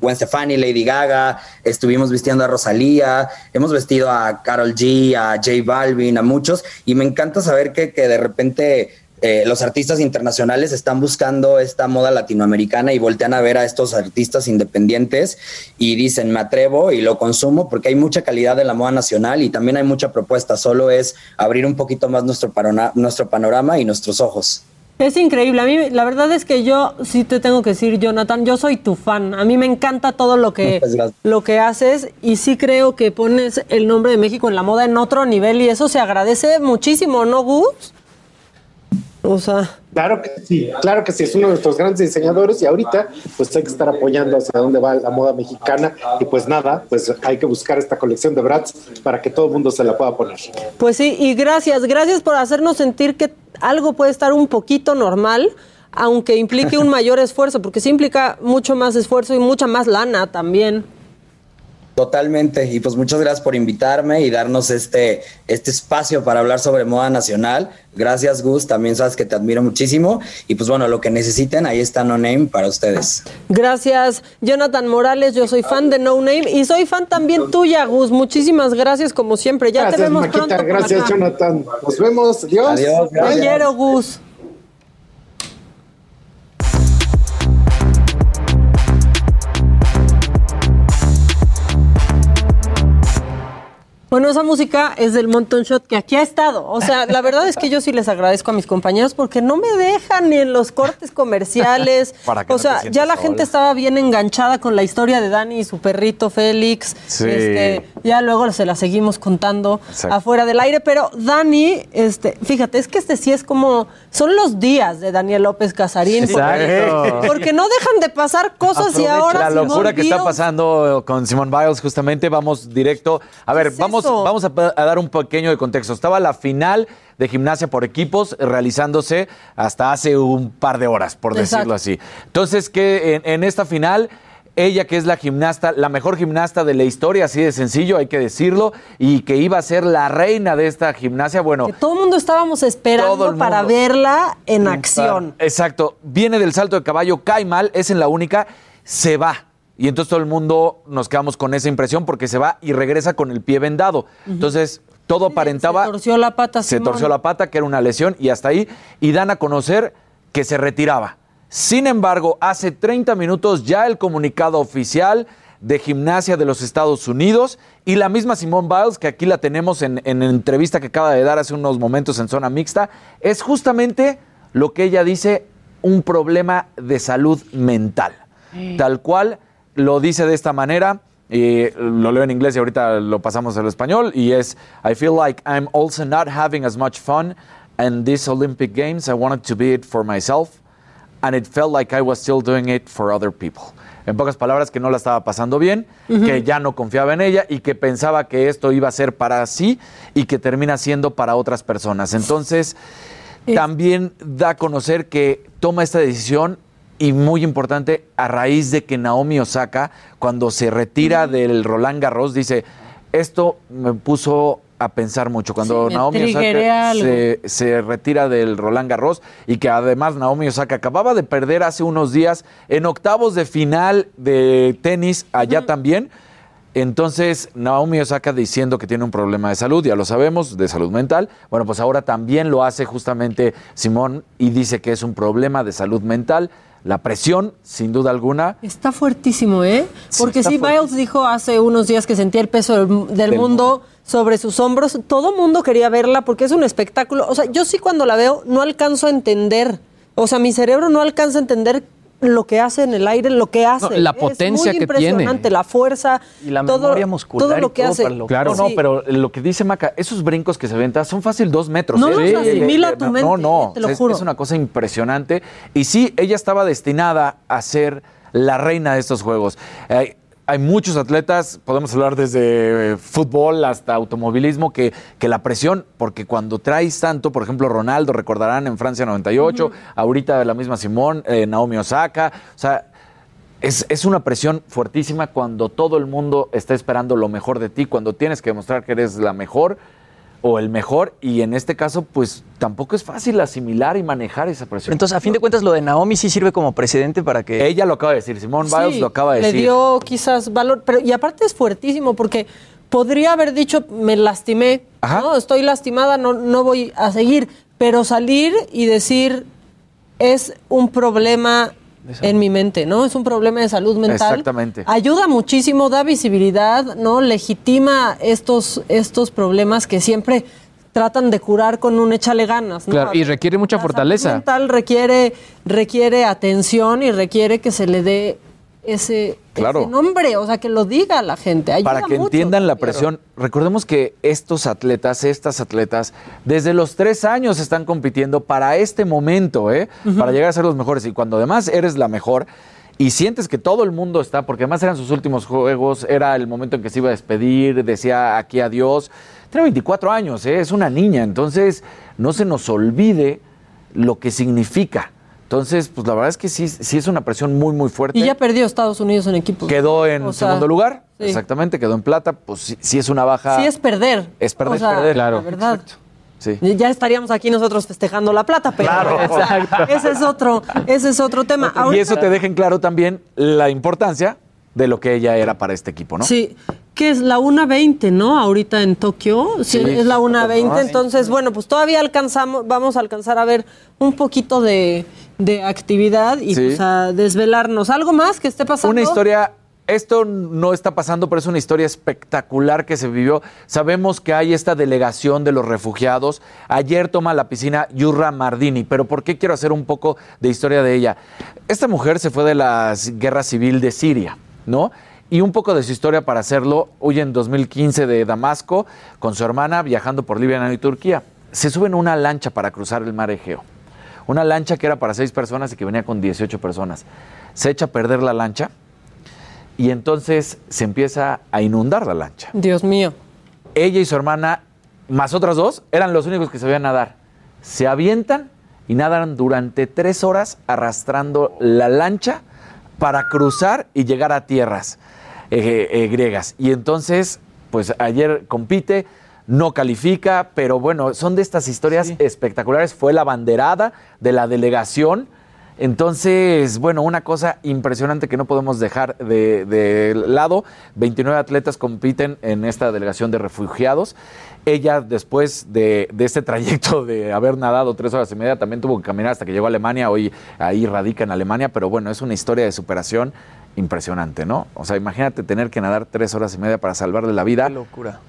Gwen Stefani, Lady Gaga, estuvimos vistiendo a Rosalía, hemos vestido a Carol G, a J Balvin, a muchos, y me encanta saber que, que de repente eh, los artistas internacionales están buscando esta moda latinoamericana y voltean a ver a estos artistas independientes y dicen, me atrevo y lo consumo porque hay mucha calidad de la moda nacional y también hay mucha propuesta, solo es abrir un poquito más nuestro, nuestro panorama y nuestros ojos. Es increíble. A mí, la verdad es que yo sí te tengo que decir, Jonathan, yo soy tu fan. A mí me encanta todo lo que, lo que haces y sí creo que pones el nombre de México en la moda en otro nivel y eso se agradece muchísimo, ¿no, Gus? O sea. Claro que sí, claro que sí, es uno de nuestros grandes diseñadores y ahorita pues hay que estar apoyando hacia dónde va la moda mexicana y pues nada, pues hay que buscar esta colección de Bratz para que todo el mundo se la pueda poner. Pues sí, y gracias, gracias por hacernos sentir que algo puede estar un poquito normal, aunque implique un mayor esfuerzo, porque sí implica mucho más esfuerzo y mucha más lana también. Totalmente, y pues muchas gracias por invitarme y darnos este, este espacio para hablar sobre moda nacional. Gracias Gus, también sabes que te admiro muchísimo y pues bueno, lo que necesiten, ahí está No Name para ustedes. Gracias Jonathan Morales, yo soy fan de No Name y soy fan también tuya Gus, muchísimas gracias como siempre, ya te vemos pronto. Gracias Jonathan, nos vemos, adiós. Adiós, gracias. Gus. Bueno, esa música es del Monton Shot que aquí ha estado. O sea, la verdad es que yo sí les agradezco a mis compañeros porque no me dejan ni en los cortes comerciales. o sea, ya la gente estaba bien enganchada con la historia de Dani y su perrito Félix. Sí. Este, ya luego se la seguimos contando afuera del aire. Pero Dani, este, fíjate, es que este sí es como. Son los días de Daniel López Casarín. Exacto. Porque, no dejan de pasar cosas y ahora. La locura que está pasando con Simón Biles, justamente, vamos directo. A ver, vamos vamos, a, dar un pequeño de contexto. Estaba la final de gimnasia por equipos realizándose hasta hace un par de horas, por decirlo así. Entonces, que en, esta final ella que es la gimnasta, la mejor gimnasta de la historia, así de sencillo, hay que decirlo, y que iba a ser la reina de esta gimnasia, bueno. Que todo el mundo estábamos esperando para verla en acción. Exacto. Viene del salto de caballo, cae mal, es en la única, se va. Y entonces todo el mundo nos quedamos con esa impresión porque se va y regresa con el pie vendado. Entonces todo aparentaba... Se torció la pata. Se torció la pata, que era una lesión, y hasta ahí. Y dan a conocer que se retiraba. Sin embargo, hace 30 minutos ya el comunicado oficial de gimnasia de los Estados Unidos y la misma Simone Biles, que aquí la tenemos en, en entrevista que acaba de dar hace unos momentos en zona mixta, es justamente lo que ella dice, un problema de salud mental. Tal cual lo dice de esta manera. Y lo leo en inglés y ahorita lo pasamos al español y es I feel like I'm also not having as much fun in these Olympic Games. I wanted to be it for myself and it felt like I was still doing it for other people. En pocas palabras, que no la estaba pasando bien, que ya no confiaba en ella y que pensaba que esto iba a ser para sí y que termina siendo para otras personas. Entonces, también da a conocer que toma esta decisión y muy importante, a raíz de que Naomi Osaka, cuando se retira del Roland Garros, dice, esto me puso a pensar mucho. Cuando Sí, Naomi Osaka se retira del Roland Garros y que además Naomi Osaka acababa de perder hace unos días en octavos de final de tenis allá también. Entonces, Naomi Osaka diciendo que tiene un problema de salud, ya lo sabemos, de salud mental. Bueno, pues ahora también lo hace justamente Simón y dice que es un problema de salud mental. La presión, sin duda alguna, Está fuertísimo, ¿eh? Porque está sí, Biles dijo hace unos días que sentía el peso del, del Del mundo sobre sus hombros. Todo mundo quería verla porque es un espectáculo. O sea, yo sí cuando la veo no alcanzo a entender. O sea, mi cerebro no alcanza a entender lo que hace en el aire, lo que hace. No, la Es potencia muy que tiene. impresionante, la fuerza, Y la todo, memoria muscular todo y lo que todo hace. lo- Claro, Sí. no, pero lo que dice Maca, esos brincos que se venta son fácil dos metros. No ¿eh? los Sí, asimila eh, tu no, mente, No, no, eh, te lo es, juro. es una cosa impresionante. Y sí, ella estaba destinada a ser la reina de estos juegos. Eh, hay muchos atletas, podemos hablar desde eh, fútbol hasta automovilismo, que, que la presión, porque cuando traes tanto, por ejemplo, Ronaldo, recordarán en Francia 98, ahorita la misma Simón, eh, Naomi Osaka, o sea, es, es una presión fuertísima cuando todo el mundo está esperando lo mejor de ti, cuando tienes que demostrar que eres la mejor o el mejor, y en este caso, pues tampoco es fácil asimilar y manejar esa presión. Entonces, a fin de cuentas, lo de Naomi sí sirve como precedente para que... Ella lo acaba de decir, Simón Biles Sí, lo acaba de le decir. dio quizás valor, pero y aparte es fuertísimo porque podría haber dicho me lastimé, no, estoy lastimada, no, no voy a seguir, pero salir y decir es un problema en mi mente, ¿no? Es un problema de salud mental. Exactamente. Ayuda muchísimo, da visibilidad, ¿no? Legitima estos, estos problemas que siempre tratan de curar con un échale ganas, ¿no? Claro, y requiere mucha La salud fortaleza. mental requiere, requiere atención y requiere que se le dé ese, Claro. ese nombre, o sea, que lo diga la gente. Ayuda Para que mucho. entiendan la presión, recordemos que estos atletas, estas atletas, desde los tres años están compitiendo para este momento, ¿eh? para llegar a ser los mejores. Y cuando además eres la mejor y sientes que todo el mundo está, porque además eran sus últimos juegos, era el momento en que se iba a despedir, decía aquí adiós. Tiene 24 años, ¿eh? es una niña, entonces no se nos olvide lo que significa. Entonces, pues la verdad es que sí, sí es una presión muy, muy fuerte. Y ya perdió Estados Unidos en equipos. Quedó en O sea, segundo lugar, sí. exactamente, quedó en plata, pues sí, sí es una baja. Sí es perder. Es perder, O sea, perder. La verdad. Sí. Ya estaríamos aquí nosotros festejando la plata, pero Claro. o sea, ese es otro, ese es otro tema. Y Ahorita- eso te deja en claro también la importancia de lo que ella era para este equipo, ¿no? Sí, que es la 1.20, ¿no? Ahorita en Tokio. Sí, Sí. es la 1.20. Ah. Entonces, bueno, pues todavía alcanzamos, vamos a alcanzar a ver un poquito de, de actividad y Sí. pues a desvelarnos. ¿Algo más que esté pasando? Una historia, esto no está pasando, pero es una historia espectacular que se vivió. Sabemos que hay esta delegación de los refugiados. Ayer toma la piscina Yurra Mardini, pero ¿por qué quiero hacer un poco de historia de ella? Esta mujer se fue de la guerra civil de Siria, ¿no? Y un poco de su historia para hacerlo, huye en 2015 de Damasco con su hermana viajando por Libia y Turquía. Se sube en una lancha para cruzar el mar Egeo. Una lancha que era para seis personas y que venía con 18 personas. Se echa a perder la lancha y entonces se empieza a inundar la lancha. Dios mío. Ella y su hermana, más otras dos, eran los únicos que sabían nadar. Se avientan y nadan durante tres horas arrastrando la lancha para cruzar y llegar a tierras eh, eh, griegas. Y entonces, pues ayer compite, no califica, pero bueno, son de estas historias espectaculares. Fue la banderada de la delegación. Entonces, bueno, una cosa impresionante que no podemos dejar de, de lado. 29 atletas compiten en esta delegación de refugiados. Ella, después de, de este trayecto de haber nadado tres horas y media, también tuvo que caminar hasta que llegó a Alemania. Hoy ahí radica en Alemania, pero bueno, es una historia de superación impresionante, ¿no? O sea, imagínate tener que nadar tres horas y media para salvarle la vida. locura.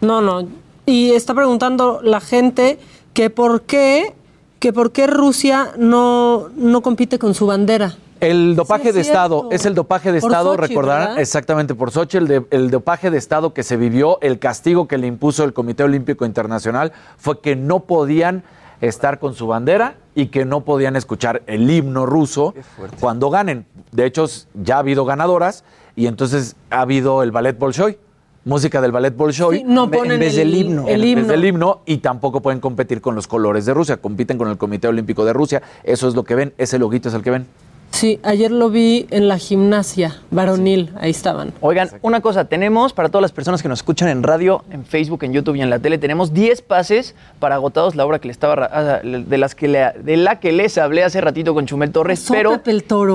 No, no. Y está preguntando la gente que por qué, que por qué Rusia no, no compite con su bandera. El dopaje Sí, es de Estado es el dopaje de Por Estado, Sochi, recordarán ¿verdad? exactamente por Sochi, el, de- el dopaje de Estado que se vivió, el castigo que le impuso el Comité Olímpico Internacional fue que no podían estar con su bandera y que no podían escuchar el himno ruso cuando ganen. De hecho, ya ha habido ganadoras y entonces ha habido el ballet Bolshoi, música del ballet Bolshoi. Sí, no ponen vez el, del himno. el en himno. vez del himno y tampoco pueden competir con los colores de Rusia, compiten con el Comité Olímpico de Rusia. Eso es lo que ven, ese loguito es el que ven. Sí, ayer lo vi en la gimnasia varonil, ahí estaban. Oigan, una cosa, tenemos para todas las personas que nos escuchan en radio, en Facebook, en YouTube y en la tele, tenemos 10 pases para agotados, la obra que le estaba ah, de las que de la que les hablé hace ratito con Chumel Torres, pero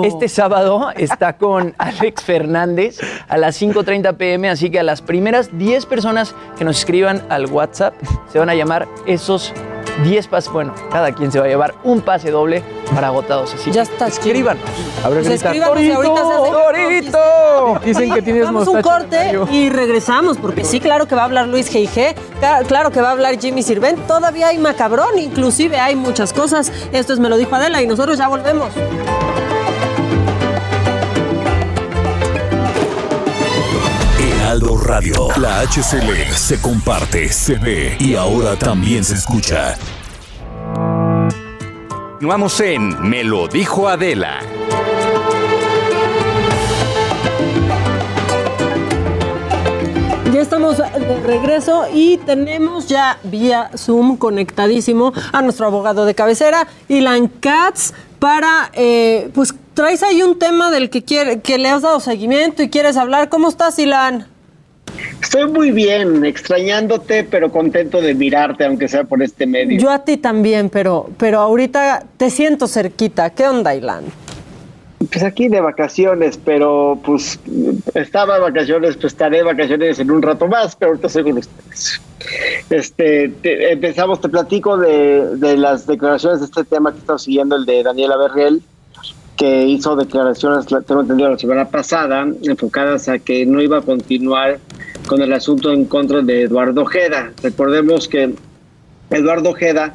este sábado está con Alex Fernández a las 5:30 pm, así que a las primeras 10 personas que nos escriban al WhatsApp se van a llamar esos 10 pases. Bueno, cada quien se va a llevar un pase doble para agotados. Así ya está. Escriban. A ver, pues ¡Torito! ¡Torito! Dicen que tienes Vamos un corte y regresamos, porque sí, claro que va a hablar Luis G.I.G., claro que va a hablar Jimmy Sirvent, todavía hay macabrón, inclusive hay muchas cosas. Esto es Me lo dijo Adela y nosotros ya volvemos. Heraldo Radio. La HCL se comparte, se ve y ahora también se escucha. Continuamos en Me lo dijo Adela. Ya estamos de regreso y tenemos ya vía Zoom conectadísimo a nuestro abogado de cabecera, Ilan Katz, para, eh, pues traes ahí un tema del que, quiere, que le has dado seguimiento y quieres hablar. ¿Cómo estás, Ilan? Estoy muy bien, extrañándote, pero contento de mirarte, aunque sea por este medio. Yo a ti también, pero, pero ahorita te siento cerquita. ¿Qué onda, Ilan? Pues aquí de vacaciones, pero pues estaba de vacaciones, pues estaré de vacaciones en un rato más, pero ahorita estoy con ustedes. Este, empezamos, te platico de, de las declaraciones de este tema que estamos siguiendo, el de Daniela Berriel que hizo declaraciones, tengo entendido, la semana pasada, enfocadas a que no iba a continuar con el asunto en contra de Eduardo Ojeda. Recordemos que Eduardo Ojeda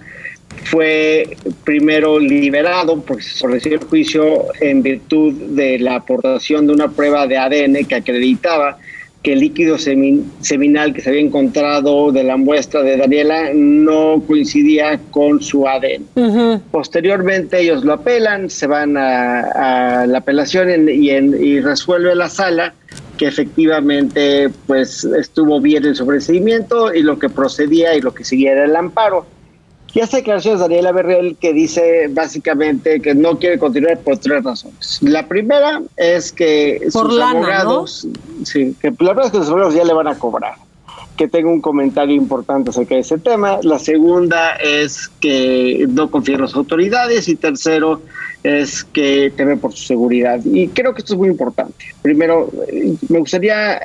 fue primero liberado porque se sorreció el juicio en virtud de la aportación de una prueba de ADN que acreditaba que el líquido seminal que se había encontrado de la muestra de Daniela no coincidía con su ADN. Posteriormente ellos lo apelan, se van a, la apelación y, y resuelve la sala que efectivamente pues estuvo bien el sobreseimiento y lo que procedía y lo que seguía era el amparo. Y hace declaraciones Daniela Berrell que dice básicamente que no quiere continuar por tres razones. La primera es que sus abogados, sí, que la primera es que sus abogados ya le van a cobrar. Que tengo un comentario importante acerca de ese tema. La segunda es que no confía en las autoridades. Y tercero es que teme por su seguridad. Y creo que esto es muy importante. Primero, eh, me gustaría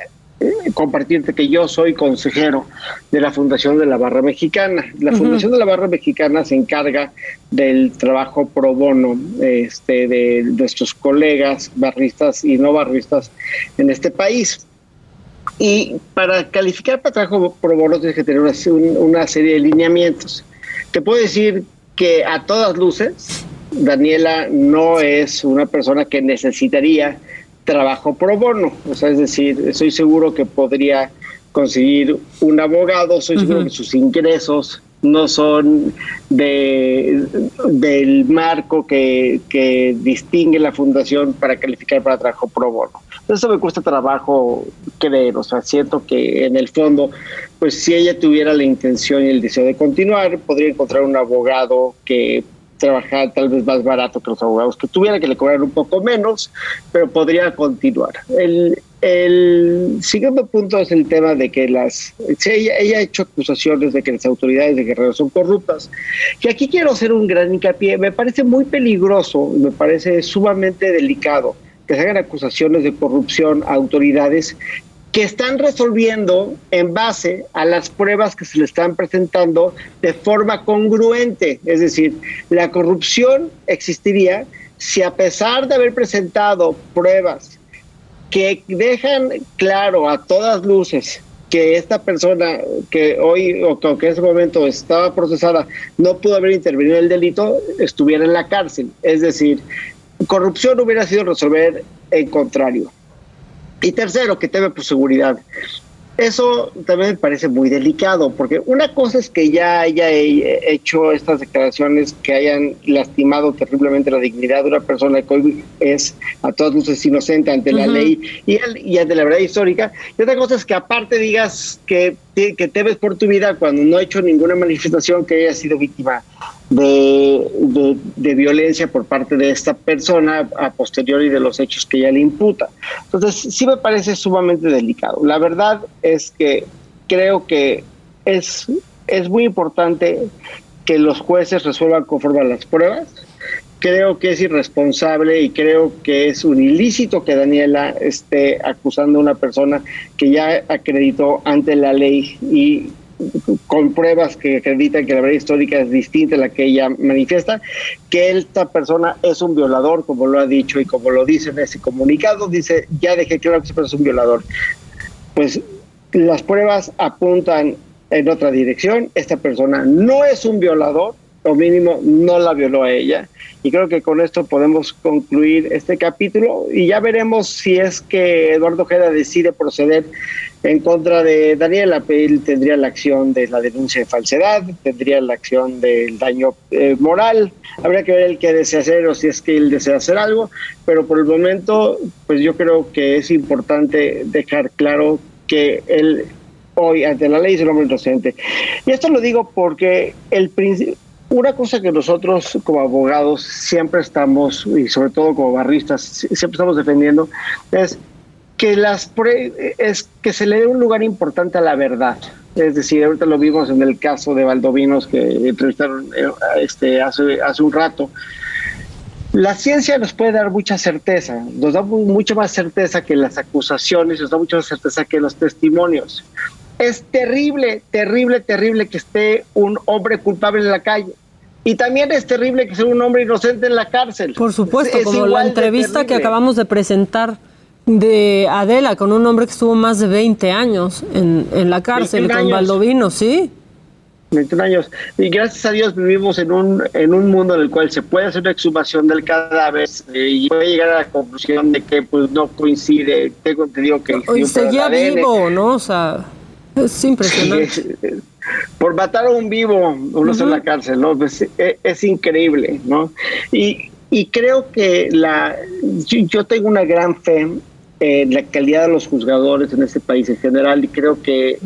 compartirte que yo soy consejero de la Fundación de la Barra Mexicana. La Fundación de la Barra Mexicana se encarga del trabajo pro bono este, de nuestros colegas barristas y no barristas en este país. Y para calificar para trabajo pro bono tienes que tener una, una serie de lineamientos. Te puedo decir que a todas luces, Daniela no es una persona que necesitaría trabajo pro bono. O sea, es decir, estoy seguro que podría conseguir un abogado, soy seguro que sus ingresos no son de, del marco que, que, distingue la fundación para calificar para trabajo pro bono. Eso me cuesta trabajo creer, o sea, siento que en el fondo, pues si ella tuviera la intención y el deseo de continuar, podría encontrar un abogado que trabajar tal vez más barato que los abogados que tuviera, que le cobraran un poco menos, pero podría continuar. El, el siguiente punto es el tema de que las ella, ella, ha hecho acusaciones de que las autoridades de Guerrero son corruptas. Y aquí quiero hacer un gran hincapié. Me parece muy peligroso, me parece sumamente delicado que se hagan acusaciones de corrupción a autoridades que están resolviendo en base a las pruebas que se le están presentando de forma congruente. Es decir, la corrupción existiría si a pesar de haber presentado pruebas que dejan claro a todas luces que esta persona que hoy o que en ese momento estaba procesada no pudo haber intervenido en el delito, estuviera en la cárcel. Es decir, corrupción hubiera sido resolver en contrario. Y tercero, que teme por seguridad. Eso también me parece muy delicado, porque una cosa es que ya haya hecho estas declaraciones que hayan lastimado terriblemente la dignidad de una persona que hoy es a todas luces inocente ante la ley y, y, ante la verdad histórica. Y otra cosa es que aparte digas que, que temes por tu vida cuando no ha hecho ninguna manifestación que haya sido víctima de, de, violencia por parte de esta persona a posteriori de los hechos que ella le imputa. Entonces, sí me parece sumamente delicado. La verdad es que creo que es, es muy importante que los jueces resuelvan conforme a las pruebas. Creo que es irresponsable y creo que es un ilícito que Daniela esté acusando a una persona que ya acreditó ante la ley y con pruebas que acreditan que la verdad histórica es distinta a la que ella manifiesta, que esta persona es un violador, como lo ha dicho y como lo dice en ese comunicado, dice, ya dejé claro que es un violador. Pues las pruebas apuntan en otra dirección, esta persona no es un violador, o mínimo no la violó a ella. Y creo que con esto podemos concluir este capítulo y ya veremos si es que Eduardo Ojeda decide proceder en contra de Daniela. Él tendría la acción de la denuncia de falsedad, tendría la acción del daño eh, moral. Habría que ver el que desea hacer o si es que él desea hacer algo, pero por el momento, pues yo creo que es importante dejar claro que él hoy ante la ley es un hombre inocente. Y esto lo digo porque el una cosa que nosotros como abogados siempre estamos, y sobre todo como barristas, siempre estamos defendiendo, es que las es que se le dé un lugar importante a la verdad. Es decir, ahorita lo vimos en el caso de Valdovinos que entrevistaron eh, este, hace, hace un rato. La ciencia nos puede dar mucha certeza, nos da mucho más certeza que las acusaciones, nos da mucha más certeza que los testimonios. Es terrible, terrible, terrible que esté un hombre culpable en la calle. Y también es terrible que sea un hombre inocente en la cárcel. Por supuesto, como la entrevista que acabamos de presentar de Adela con un hombre que estuvo más de 20 años en, en la cárcel con Baldovino, ¿sí? 21 años. Y gracias a Dios vivimos en un, en un mundo en el cual se puede hacer una exhumación del cadáver eh, y puede llegar a la conclusión de que pues no coincide. Tengo entendido que... Hoy seguía vivo, ¿no? O sea, es impresionante. por matar a un vivo, uno está en la cárcel, ¿no? Pues, es, es, increíble, ¿no? Y, y creo que la, yo tengo una gran fe en la calidad de los juzgadores en este país en general y creo que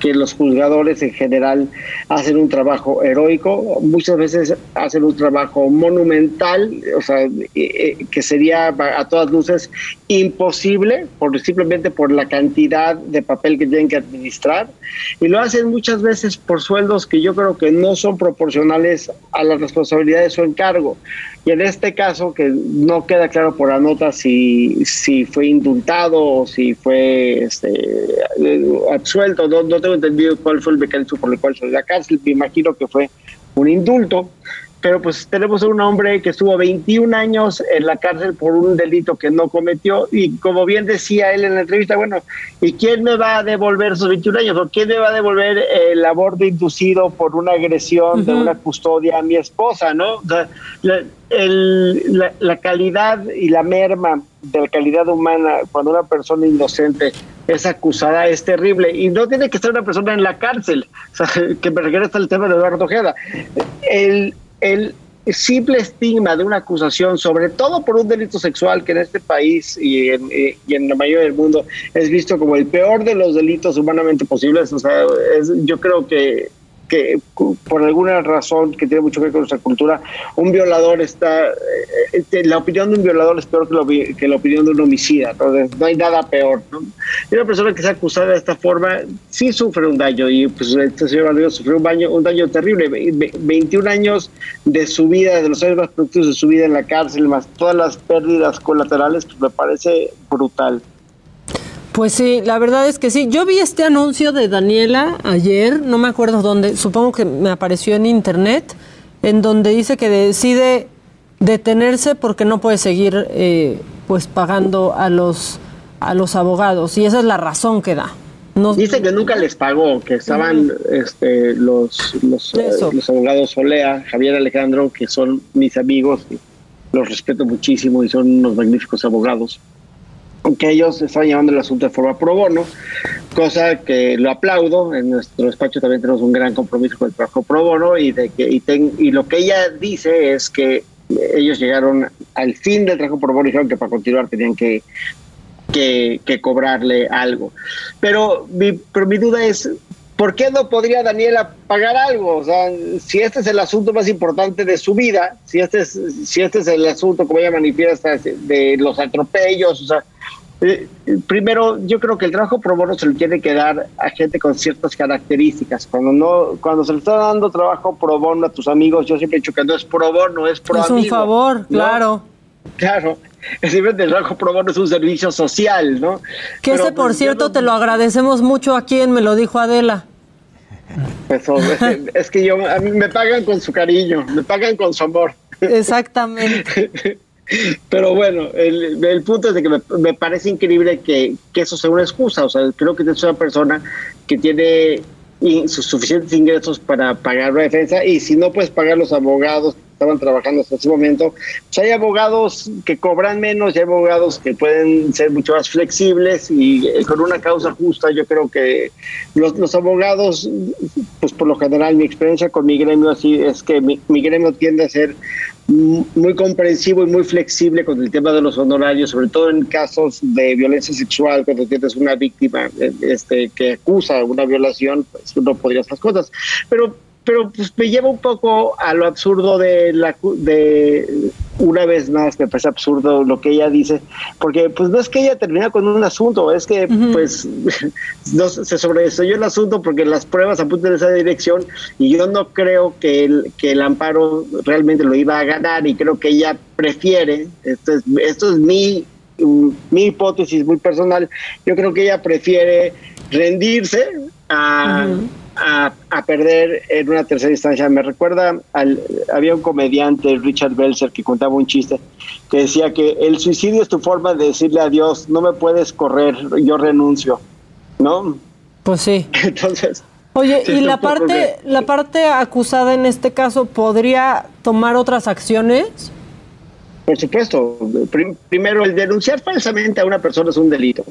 que los juzgadores en general hacen un trabajo heroico, muchas veces hacen un trabajo monumental, o sea, eh, eh, que sería a todas luces imposible por simplemente por la cantidad de papel que tienen que administrar y lo hacen muchas veces por sueldos que yo creo que no son proporcionales a la responsabilidad de su encargo. Y en este caso, que no queda claro por la nota si, si fue indultado o si fue este, eh, absuelto, no, no entendido cuál fue el mecanismo por el cual salió de la cárcel, me imagino que fue un indulto, pero pues tenemos a un hombre que estuvo 21 años en la cárcel por un delito que no cometió y como bien decía él en la entrevista, bueno, ¿y quién me va a devolver esos 21 años? ¿O quién me va a devolver el aborto inducido por una agresión de una custodia a mi esposa? ¿no? la, la calidad y la merma de la calidad humana cuando una persona inocente es acusada es terrible y no tiene que estar una persona en la cárcel, que me regresa al tema de Eduardo Ojeda. El, el simple estigma de una acusación, sobre todo por un delito sexual que en este país y en, y en la mayoría del mundo es visto como el peor de los delitos humanamente posibles, o sea, es, yo creo que que por alguna razón que tiene mucho que ver con nuestra cultura, un violador está, eh, eh, la opinión de un violador es peor que, la opinión de un homicida, entonces no hay nada peor. Y una persona que sea acusada de esta forma sí sufre un daño y pues este señor Valdivia sufrió un daño, un daño terrible, 21 años de su vida, de los años más productivos de su vida en la cárcel, más todas las pérdidas colaterales, pues me parece brutal. Pues sí, la verdad es que sí. Yo vi este anuncio de Daniela ayer, no me acuerdo dónde, supongo que me apareció en internet, en donde dice que decide detenerse porque no puede seguir eh, pues pagando a los a los abogados y esa es la razón que da. Dice que nunca les pagó, que estaban este, los, los, eh, los abogados Olea, Javier Alejandro, que son mis amigos, los respeto muchísimo y son unos magníficos abogados que ellos estaban llevando el asunto de forma pro bono, cosa que lo aplaudo. En nuestro despacho también tenemos un gran compromiso con el trabajo pro bono y, de que, y, y lo que ella dice es que ellos llegaron al fin del trabajo pro bono y dijeron que para continuar tenían que, que, que cobrarle algo. Pero mi, pero mi duda es, ¿por qué no podría Daniela pagar algo? O sea, si este es el asunto más importante de su vida, si este es, si este es el asunto, como ella manifiesta, de los atropellos, o sea, eh, primero, yo creo que el trabajo pro bono se le tiene que dar a gente con ciertas características. Cuando no, cuando se le está dando trabajo pro bono a tus amigos, yo siempre he dicho que no es pro bono, es pro Es un favor, claro. Claro. el trabajo pro bono es un servicio social, ¿no? Que ese, por pues, cierto, te lo agradecemos mucho a quien me lo dijo Adela. Pues, es, que yo, a mí me pagan con su cariño, me pagan con su amor. Exactamente. Pero bueno, el, punto es de que me, parece increíble que, eso sea una excusa. O sea, creo que es una persona que tiene sus suficientes ingresos para pagar la defensa y si no puedes pagar los abogados estaban trabajando hasta ese momento, pues hay abogados que cobran menos y hay abogados que pueden ser mucho más flexibles y eh, con una causa justa yo creo que los, los abogados, pues por lo general mi experiencia con mi gremio así es que mi, mi gremio tiende a ser muy comprensivo y muy flexible con el tema de los honorarios, sobre todo en casos de violencia sexual, cuando tienes una víctima eh, este, que acusa una violación, pues uno podría hacer cosas. Pero pero pues me lleva un poco a lo absurdo de la de una vez más me parece absurdo lo que ella dice porque pues no es que ella termina con un asunto es que pues no, se sobreesoyó el asunto porque las pruebas apuntan en esa dirección y yo no creo que el que el amparo realmente lo iba a ganar y creo que ella prefiere esto es esto es mi mi hipótesis muy personal yo creo que ella prefiere rendirse a a, perder en una tercera instancia. Me recuerda, al, había un comediante, Richard Belzer, que contaba un chiste, que decía que el suicidio es tu forma de decirle a Dios, no me puedes correr, yo renuncio, ¿no? Pues sí. Entonces... Oye, ¿y la parte, la parte acusada en este caso podría tomar otras acciones? Por supuesto. primero, el denunciar falsamente a una persona es un delito.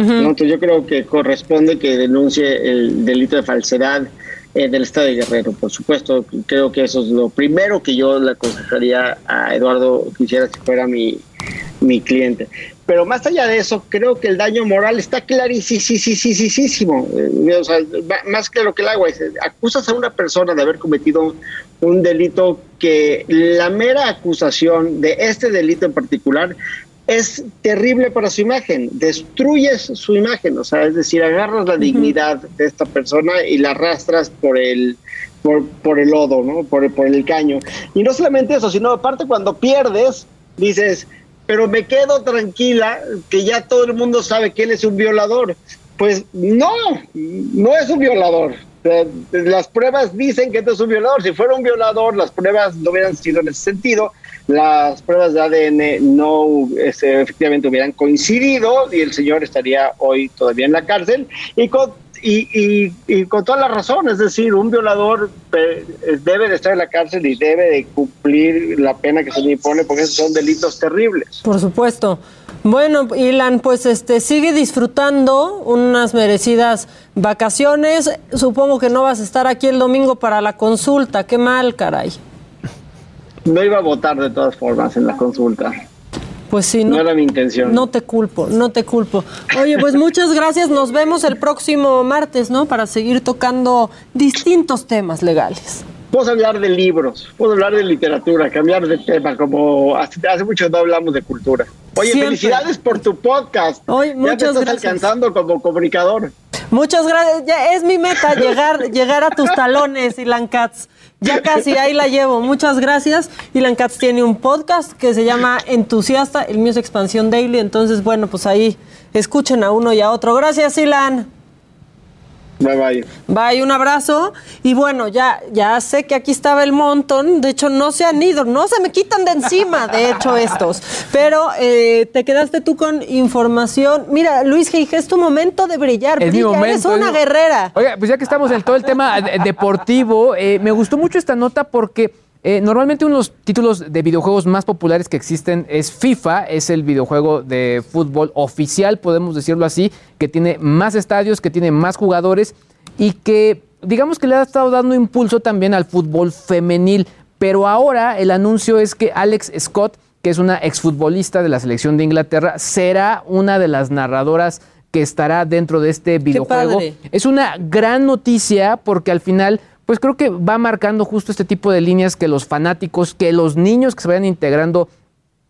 Entonces yo creo que corresponde que denuncie el delito de falsedad eh, del Estado de Guerrero, por supuesto. Creo que eso es lo primero que yo le aconsejaría a Eduardo, quisiera que fuera mi, mi cliente. Pero más allá de eso, creo que el daño moral está clarísimo. Eh, más claro que el agua. Acusas a una persona de haber cometido un delito que la mera acusación de este delito en particular es terrible para su imagen, destruyes su imagen, o sea, es decir, agarras la dignidad de esta persona y la arrastras por el, por, el lodo, ¿no? Por, por el caño. Y no solamente eso, sino aparte cuando pierdes, dices, pero me quedo tranquila que ya todo el mundo sabe que él es un violador. Pues no, no es un violador. Las pruebas dicen que no es un violador. Si fuera un violador, las pruebas no hubieran sido en ese sentido las pruebas de ADN no este, efectivamente hubieran coincidido y el señor estaría hoy todavía en la cárcel y con, y, con toda la razón, es decir, un violador debe de estar en la cárcel y debe de cumplir la pena que se le impone porque esos son delitos terribles. Por supuesto. Bueno, Ilan, pues este sigue disfrutando unas merecidas vacaciones. Supongo que no vas a estar aquí el domingo para la consulta. Qué mal, caray no iba a votar de todas formas en la consulta. Pues sí, no, era mi intención. No te culpo, no te culpo. Oye, pues muchas gracias. Nos vemos el próximo martes, ¿no? Para seguir tocando distintos temas legales. Puedo hablar de libros, puedo hablar de literatura, cambiar de tema, como hace, mucho no hablamos de cultura. Oye, felicidades por tu podcast. Hoy, muchas ya te estás gracias. alcanzando como comunicador. Muchas gracias. Ya es mi meta llegar, llegar a tus talones, Ilan Katz. Ya casi ahí la llevo. Muchas gracias. Ilan Katz tiene un podcast que se llama Entusiasta, el mío es Expansión Daily. Entonces, bueno, pues ahí escuchen a uno y a otro. Gracias, Ilan. Bye bye. Bye, un abrazo. Y bueno, ya, ya sé que aquí estaba el montón. De hecho, no se han ido, no se me quitan de encima, de hecho, estos. Pero eh, te quedaste tú con información. Mira, Luis G, es tu momento de brillar. Es mi momento. Eres una guerrera. Oiga, pues ya que estamos en todo el tema deportivo, eh, me gustó mucho esta nota porque eh, normalmente uno de los títulos de videojuegos más populares que existen es FIFA, es el videojuego de fútbol oficial, podemos decirlo así, que tiene más estadios, que tiene más jugadores y que digamos que le ha estado dando impulso también al fútbol femenil. Pero ahora el anuncio es que Alex Scott, que es una exfutbolista de la selección de Inglaterra, será una de las narradoras que estará dentro de este videojuego. Es una gran noticia porque al final pues creo que va marcando justo este tipo de líneas que los fanáticos, que los niños que se vayan integrando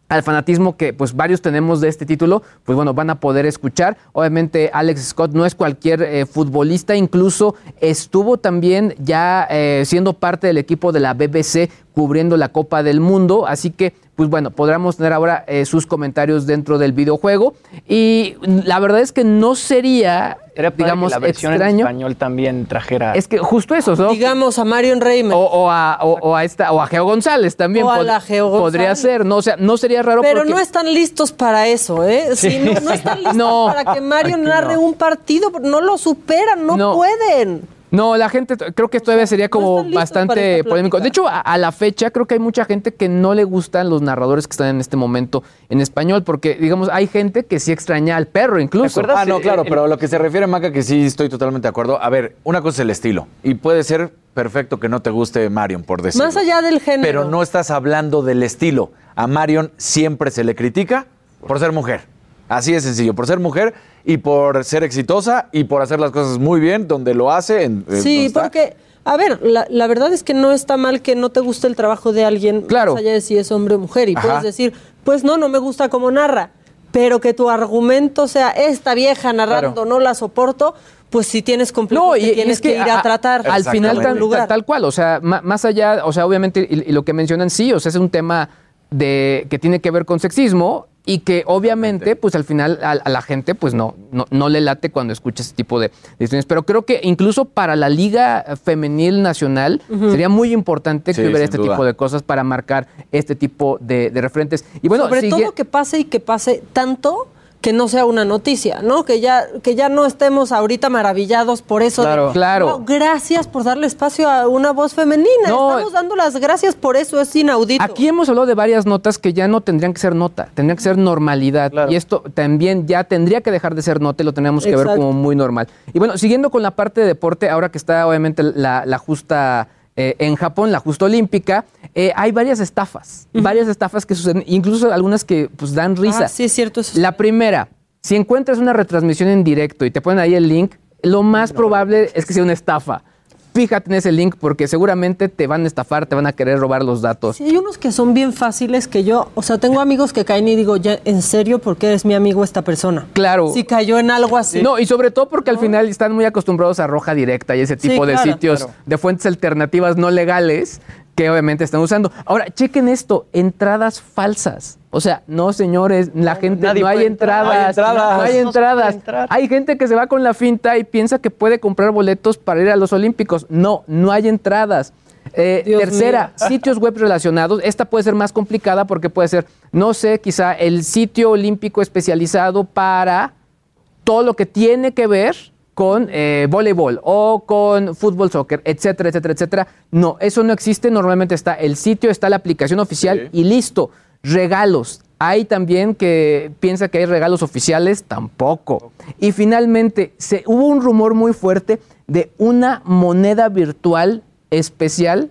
al fanatismo que pues varios tenemos de este título, pues bueno, van a poder escuchar. Obviamente Alex Scott no es cualquier eh, futbolista, incluso estuvo también ya eh, siendo parte del equipo de la BBC cubriendo la Copa del Mundo, así que pues bueno, podremos tener ahora eh, sus comentarios dentro del videojuego y la verdad es que no sería Padre digamos que la versión en extraño. español también trajera. Es que justo eso, ¿no? Digamos a Marion Reimers. O, o a, o- o a esta, o a Geo González también. O a la Geo Podría González. ser, ¿no? O sea, no sería raro Pero porque- no están listos para eso, ¿eh? Sí, Sí. no, no están listos No. para que Mario Aquí narre no. un partido, no lo superan, no, No. pueden. No, la gente, creo que todavía sería como bastante polémico. De hecho, a, a la fecha, creo que hay mucha gente que no le gustan los narradores que están en este momento en español, porque, digamos, hay gente que sí extraña al perro incluso. Ah, no, claro, pero lo que se refiere, Maca, que sí estoy totalmente de acuerdo. A ver, una cosa es el estilo. Y puede ser perfecto que no te guste Marion, por decirlo. Más allá del género. Pero no estás hablando del estilo. A Marion siempre se le critica por ser mujer. Así de sencillo, por ser mujer y por ser exitosa y por hacer las cosas muy bien donde lo hace. en- Sí, está. porque, a ver, la, la verdad es que no está mal que no te guste el trabajo de alguien, Claro. más allá de si es hombre o mujer, y Ajá. puedes decir, pues no, no me gusta como narra, pero que tu argumento sea, esta vieja narrando, no la soporto, pues si tienes complejo, No, y, y tienes es que, que, ir a, tratar. Al final, tal, lugar. tal cual, o sea, más allá, o sea, obviamente, y, y lo que mencionan, sí, o sea, es un tema de que tiene que ver con sexismo y que obviamente, pues al final a, a la gente, pues no, no, no le late cuando escucha ese tipo de decisiones. Pero creo que incluso para la Liga Femenil Nacional sería muy importante Sí, que hubiera este duda. tipo de cosas para marcar este tipo de, de referentes. Y bueno, Sobre sigue- todo que pase y que pase tanto que no sea una noticia, ¿no? Que ya, que ya no estemos ahorita maravillados por eso. de, Claro. Claro. "No, gracias por darle espacio a una voz femenina. Estamos dando las gracias por eso, es inaudito. Aquí hemos hablado de varias notas que ya no tendrían que ser nota, tendrían que ser normalidad. Y esto también ya tendría que dejar de ser nota y lo tenemos que ver como muy normal. Y bueno, siguiendo con la parte de deporte, ahora que está obviamente la, la justa eh, en Japón, la justa olímpica, eh, hay varias estafas, varias estafas que suceden, incluso algunas que pues dan risa. Ah, sí, es cierto. Eso La primera, si encuentras una retransmisión en directo y te ponen ahí el link, lo más probable es que sea una estafa. Fíjate en ese link porque seguramente te van a estafar, te van a querer robar los datos. Sí, hay unos que son bien fáciles que yo, o sea, tengo amigos que caen y digo, ya, ¿en serio? ¿Por qué es mi amigo esta persona? Claro. Si cayó en algo así. No, y sobre todo porque al final están muy acostumbrados a roja directa y ese Sí, tipo de claro, sitios claro. de fuentes alternativas no legales que obviamente están usando. Ahora, chequen esto, entradas falsas. O sea, no señores, la gente no hay entrar. entradas, No hay entradas. no hay entradas. Hay gente que se va con la finta y piensa que puede comprar boletos para ir a los Olímpicos. No, no hay entradas. Eh, tercera, mío. sitios web relacionados. Esta puede ser más complicada porque puede ser, no sé, quizá el sitio olímpico especializado para todo lo que tiene que ver con eh, voleibol o con fútbol, soccer, etcétera, etcétera, etcétera. No, eso no existe. Normalmente está el sitio, está la aplicación oficial y listo. Regalos. Hay también que piensa que hay regalos oficiales, tampoco. Y finalmente, se, hubo un rumor muy fuerte de una moneda virtual especial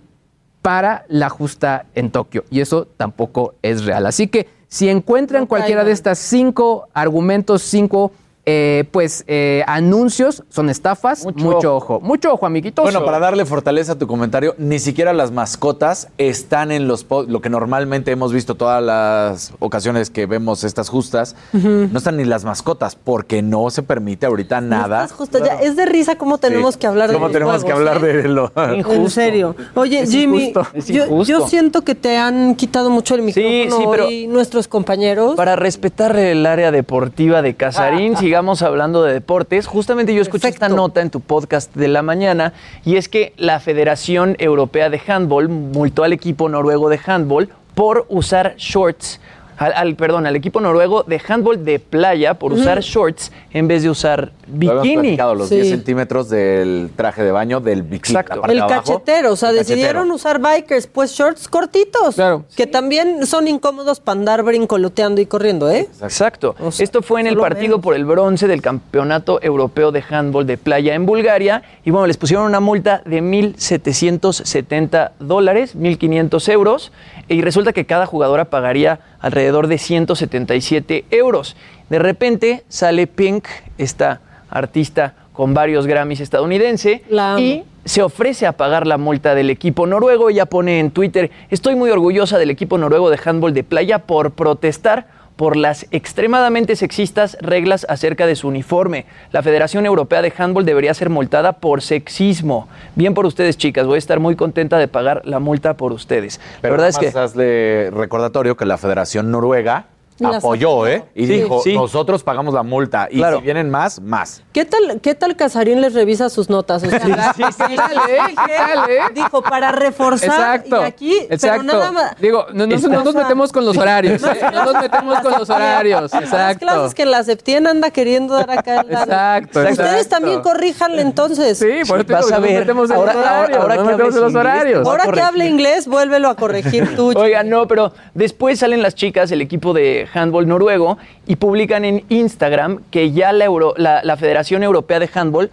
para la justa en Tokio. Y eso tampoco es real. Así que si encuentran No cualquiera de estas cinco argumentos, cinco eh, pues eh, anuncios, son estafas, mucho, ojo. Mucho ojo, amiguitos. Bueno, para darle fortaleza a tu comentario, ni siquiera las mascotas están en los lo que normalmente hemos visto todas las ocasiones que vemos estas justas. No están ni las mascotas porque no se permite ahorita nada. Estás justo ya. Es de risa cómo tenemos Sí. que hablar de ¿Cómo los tenemos que juegos, hablar ¿eh? de lo En serio. Oye, Es Jimmy, injusto. Yo, injusto. yo siento que te han quitado mucho el micrófono sí, pero- hoy nuestros compañeros. Para respetar el área deportiva de Casarín, sigamos hablando de deportes. Justamente yo escuché esta nota en tu podcast de la mañana y es que la Federación Europea de Handball multó al equipo noruego de handball por usar shorts. Al, al- perdón, al equipo noruego de handball de playa por usar shorts en vez de usar Lo bikini. platicado, los 10 centímetros del traje de baño del bikini. parte El abajo. cachetero, o sea, decidieron cachetero. usar bikers, pues shorts cortitos. Claro. Que también son incómodos para andar brincoloteando y corriendo, ¿eh? Exacto. Esto fue en el partido por el bronce del Campeonato Europeo de Handball de Playa en Bulgaria. Y bueno, les pusieron una multa de 1.770 dólares, 1.500 euros. Y resulta que cada jugadora pagaría alrededor de 177 euros. De repente sale Pink, esta artista con varios Grammys estadounidense, y se ofrece a pagar la multa del equipo noruego. Ella pone en Twitter, estoy muy orgullosa del equipo noruego de handball de playa por protestar por las extremadamente sexistas reglas acerca de su uniforme. La Federación Europea de Handball debería ser multada por sexismo. Bien por ustedes, chicas. Voy a estar muy contenta de pagar la multa por ustedes. Pero la verdad es que hazle recordatorio que la Federación Noruega apoyó, ¿eh? Y dijo, nosotros pagamos la multa. Y si vienen más, más. ¿Qué tal, qué tal Casarín les revisa sus notas? O sea, sí, sí, dale, Dijo, para reforzar. Exacto. Y aquí, exacto. pero nada más. Digo, no, no, no nos metemos con los horarios. ¿eh? No nos metemos con los horarios. Las Exacto. clases que la Septien anda queriendo dar acá. el- Exacto, Ustedes exacto. también corríjanle entonces. Sí, por eso Vas a ver. metemos en Ahora- los horarios. ahora- metemos los horarios. Ahora que hable inglés, vuélvelo a corregir tú. Oigan, no, pero después salen las chicas, el equipo de handball noruego, y publican en Instagram que ya la, Euro- la, Federación Europea de Handball,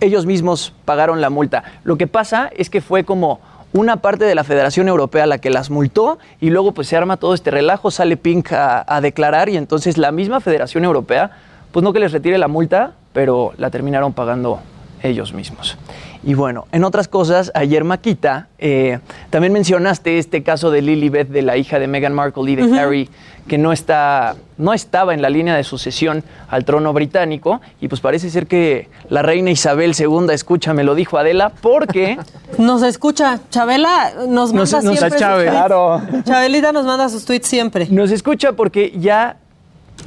ellos mismos pagaron la multa. Lo que pasa es que fue como una parte de la Federación Europea la que las multó y luego pues se arma todo este relajo, sale Pink a, a declarar y entonces la misma Federación Europea, pues no que les retire la multa, pero la terminaron pagando ellos mismos. Y bueno, en otras cosas, ayer Maquita, eh, también mencionaste este caso de Lilibet, de la hija de Meghan Markle y de Harry, que no, está, no estaba en la línea de sucesión al trono británico. Y pues parece ser que la reina Isabel II, escucha, me lo dijo Adela, porque... Nos escucha. Chabela nos manda Nos- nos- siempre. Chave. sus. Claro. Chabelita nos manda sus tweets siempre. Nos escucha porque ya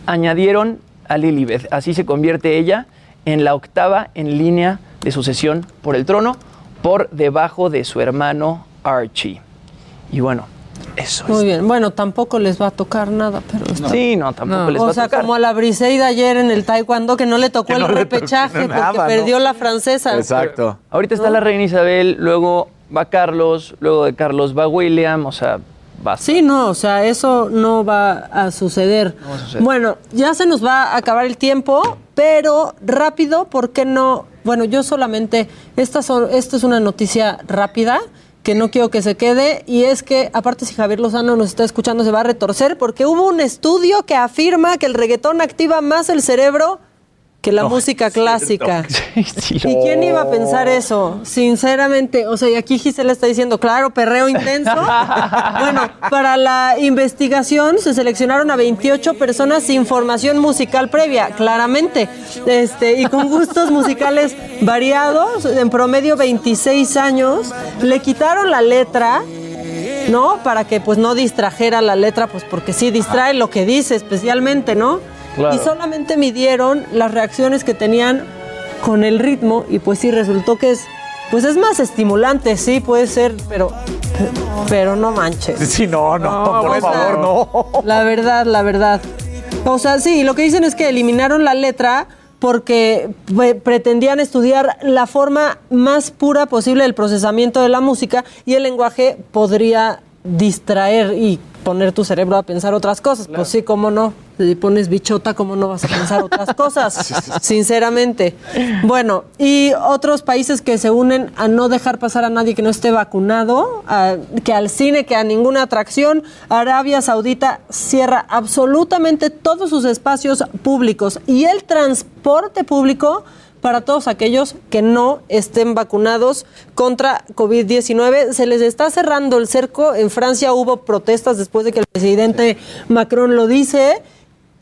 añadieron a Lilibet. Así se convierte ella en la octava en línea de sucesión por el trono, por debajo de su hermano Archie. Y bueno, eso Muy bien. Bueno, tampoco les va a tocar nada, pero Sí, no, tampoco les va o a sea, tocar. como a la Briseida ayer en el taekwondo que no le tocó Que el no repechaje porque nada, ¿no? perdió la francesa. Exacto. Ahorita está la reina Isabel, luego va Carlos, luego de Carlos va William, o sea, va. Sí, no, o sea, eso no va a suceder. va a suceder. Bueno, ya se nos va a acabar el tiempo, pero rápido, ¿por qué no? Bueno, yo solamente, esta, son, esta es una noticia rápida que no quiero que se quede, y es que, aparte si Javier Lozano nos está escuchando, se va a retorcer, porque hubo un estudio que afirma que el reggaetón activa más el cerebro que la No, música clásica. ¿Y quién iba a pensar eso? Sinceramente, o sea, y aquí Gisela está diciendo, claro, perreo intenso. bueno, para la investigación se seleccionaron a 28 personas sin formación musical previa, claramente, este, y con gustos musicales variados, en promedio 26 años. Le quitaron la letra. ¿No? Para que pues no distrajera la letra, pues porque sí distrae lo que dice especialmente, ¿no? Claro. Y solamente midieron las reacciones que tenían con el ritmo y pues sí resultó que es pues es más estimulante, sí puede ser, pero pero no manches. Sí, no, no, por o sea, favor, no. La verdad, la verdad. O sea, sí, lo que dicen es que eliminaron la letra porque pre- pretendían estudiar la forma más pura posible del procesamiento de la música y el lenguaje podría distraer y poner tu cerebro a pensar otras cosas. Pues sí, cómo no. Si pones bichota, ¿cómo no vas a pensar otras cosas? Sinceramente. Bueno, y otros países que se unen a no dejar pasar a nadie que no esté vacunado, a- que al cine, que a ninguna atracción. Arabia Saudita cierra absolutamente todos sus espacios públicos y el transporte público para todos aquellos que no estén vacunados contra COVID-19. Se les está cerrando el cerco. En Francia hubo protestas después de que el presidente Macron lo dice,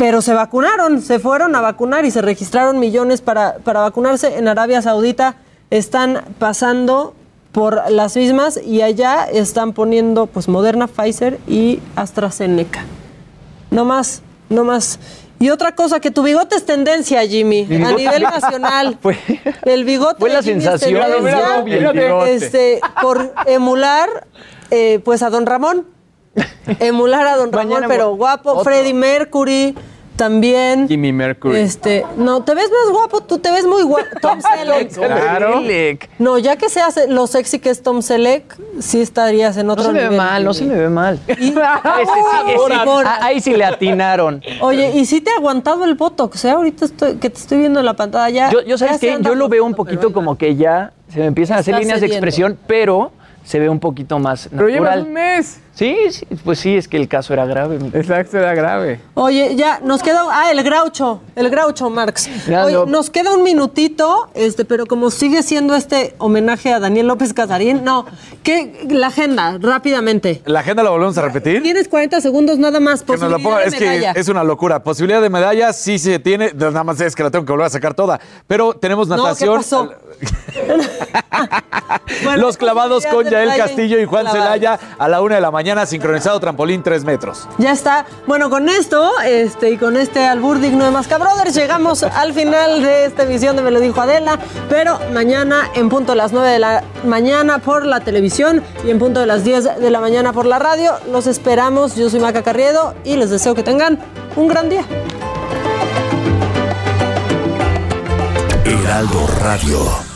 pero se vacunaron, se fueron a vacunar y se registraron millones para, para vacunarse. En Arabia Saudita están pasando por las mismas y allá están poniendo pues Moderna, Pfizer y AstraZeneca. No más, no más. Y otra cosa, que tu bigote es tendencia, Jimmy, a nivel nacional. Fue- El bigote Fue la Jimmy es sensación. tendencia, Mira, este, por emular eh, pues a Don Ramón. Emular a Don Ramón, Mañana pero guapo. otro. Freddie Mercury también. Jimmy Mercury. Este, no, te ves más guapo, tú te ves muy guapo. Tom Selleck. Claro. No, ya que se hace lo sexy que es Tom Selleck, sí estarías en No otro se me ve nivel, mal, no se me ve mal. Ese sí, ese- Por- ah, ahí sí le atinaron. Oye, y sí te ha aguantado el botox, ¿eh? Ahorita estoy, que te estoy viendo en la pantalla. Yo, yo ya ¿sabes se qué? Yo lo veo un poquito pero como que ya se me empiezan a hacer Está líneas de expresión, pero se ve un poquito más Pero natural. llevas un mes. Sí, sí, pues sí, es que el caso era grave. mi- Exacto, era grave. Oye, ya, nos queda. Ah, el Groucho, el Groucho Marx. Ya, Oye, no. nos queda un minutito, este, pero como sigue siendo este homenaje a Daniel López Casarín, no, que la agenda, rápidamente. ¿La agenda la volvemos a repetir? Tienes 40 segundos nada más. Que nos la posibilidad ponga, de es que es una locura. Posibilidad de medalla sí se tiene, no, nada más es que la tengo que volver a sacar toda. Pero tenemos No, ¿qué natación. pasó? Los clavados con Yael Castillo y Juan. Celaya a la una de la mañana, sincronizado trampolín tres metros. Ya está. Bueno, con esto este, y con este albur digno de Masca Brothers, llegamos al final de esta emisión de Me lo dijo Adela. Pero mañana, en punto de las 9 de la mañana por la televisión y en punto de las 10 de la mañana por la radio, los esperamos. Yo soy Maca Carriedo y les deseo que tengan un gran día. Heraldo Radio.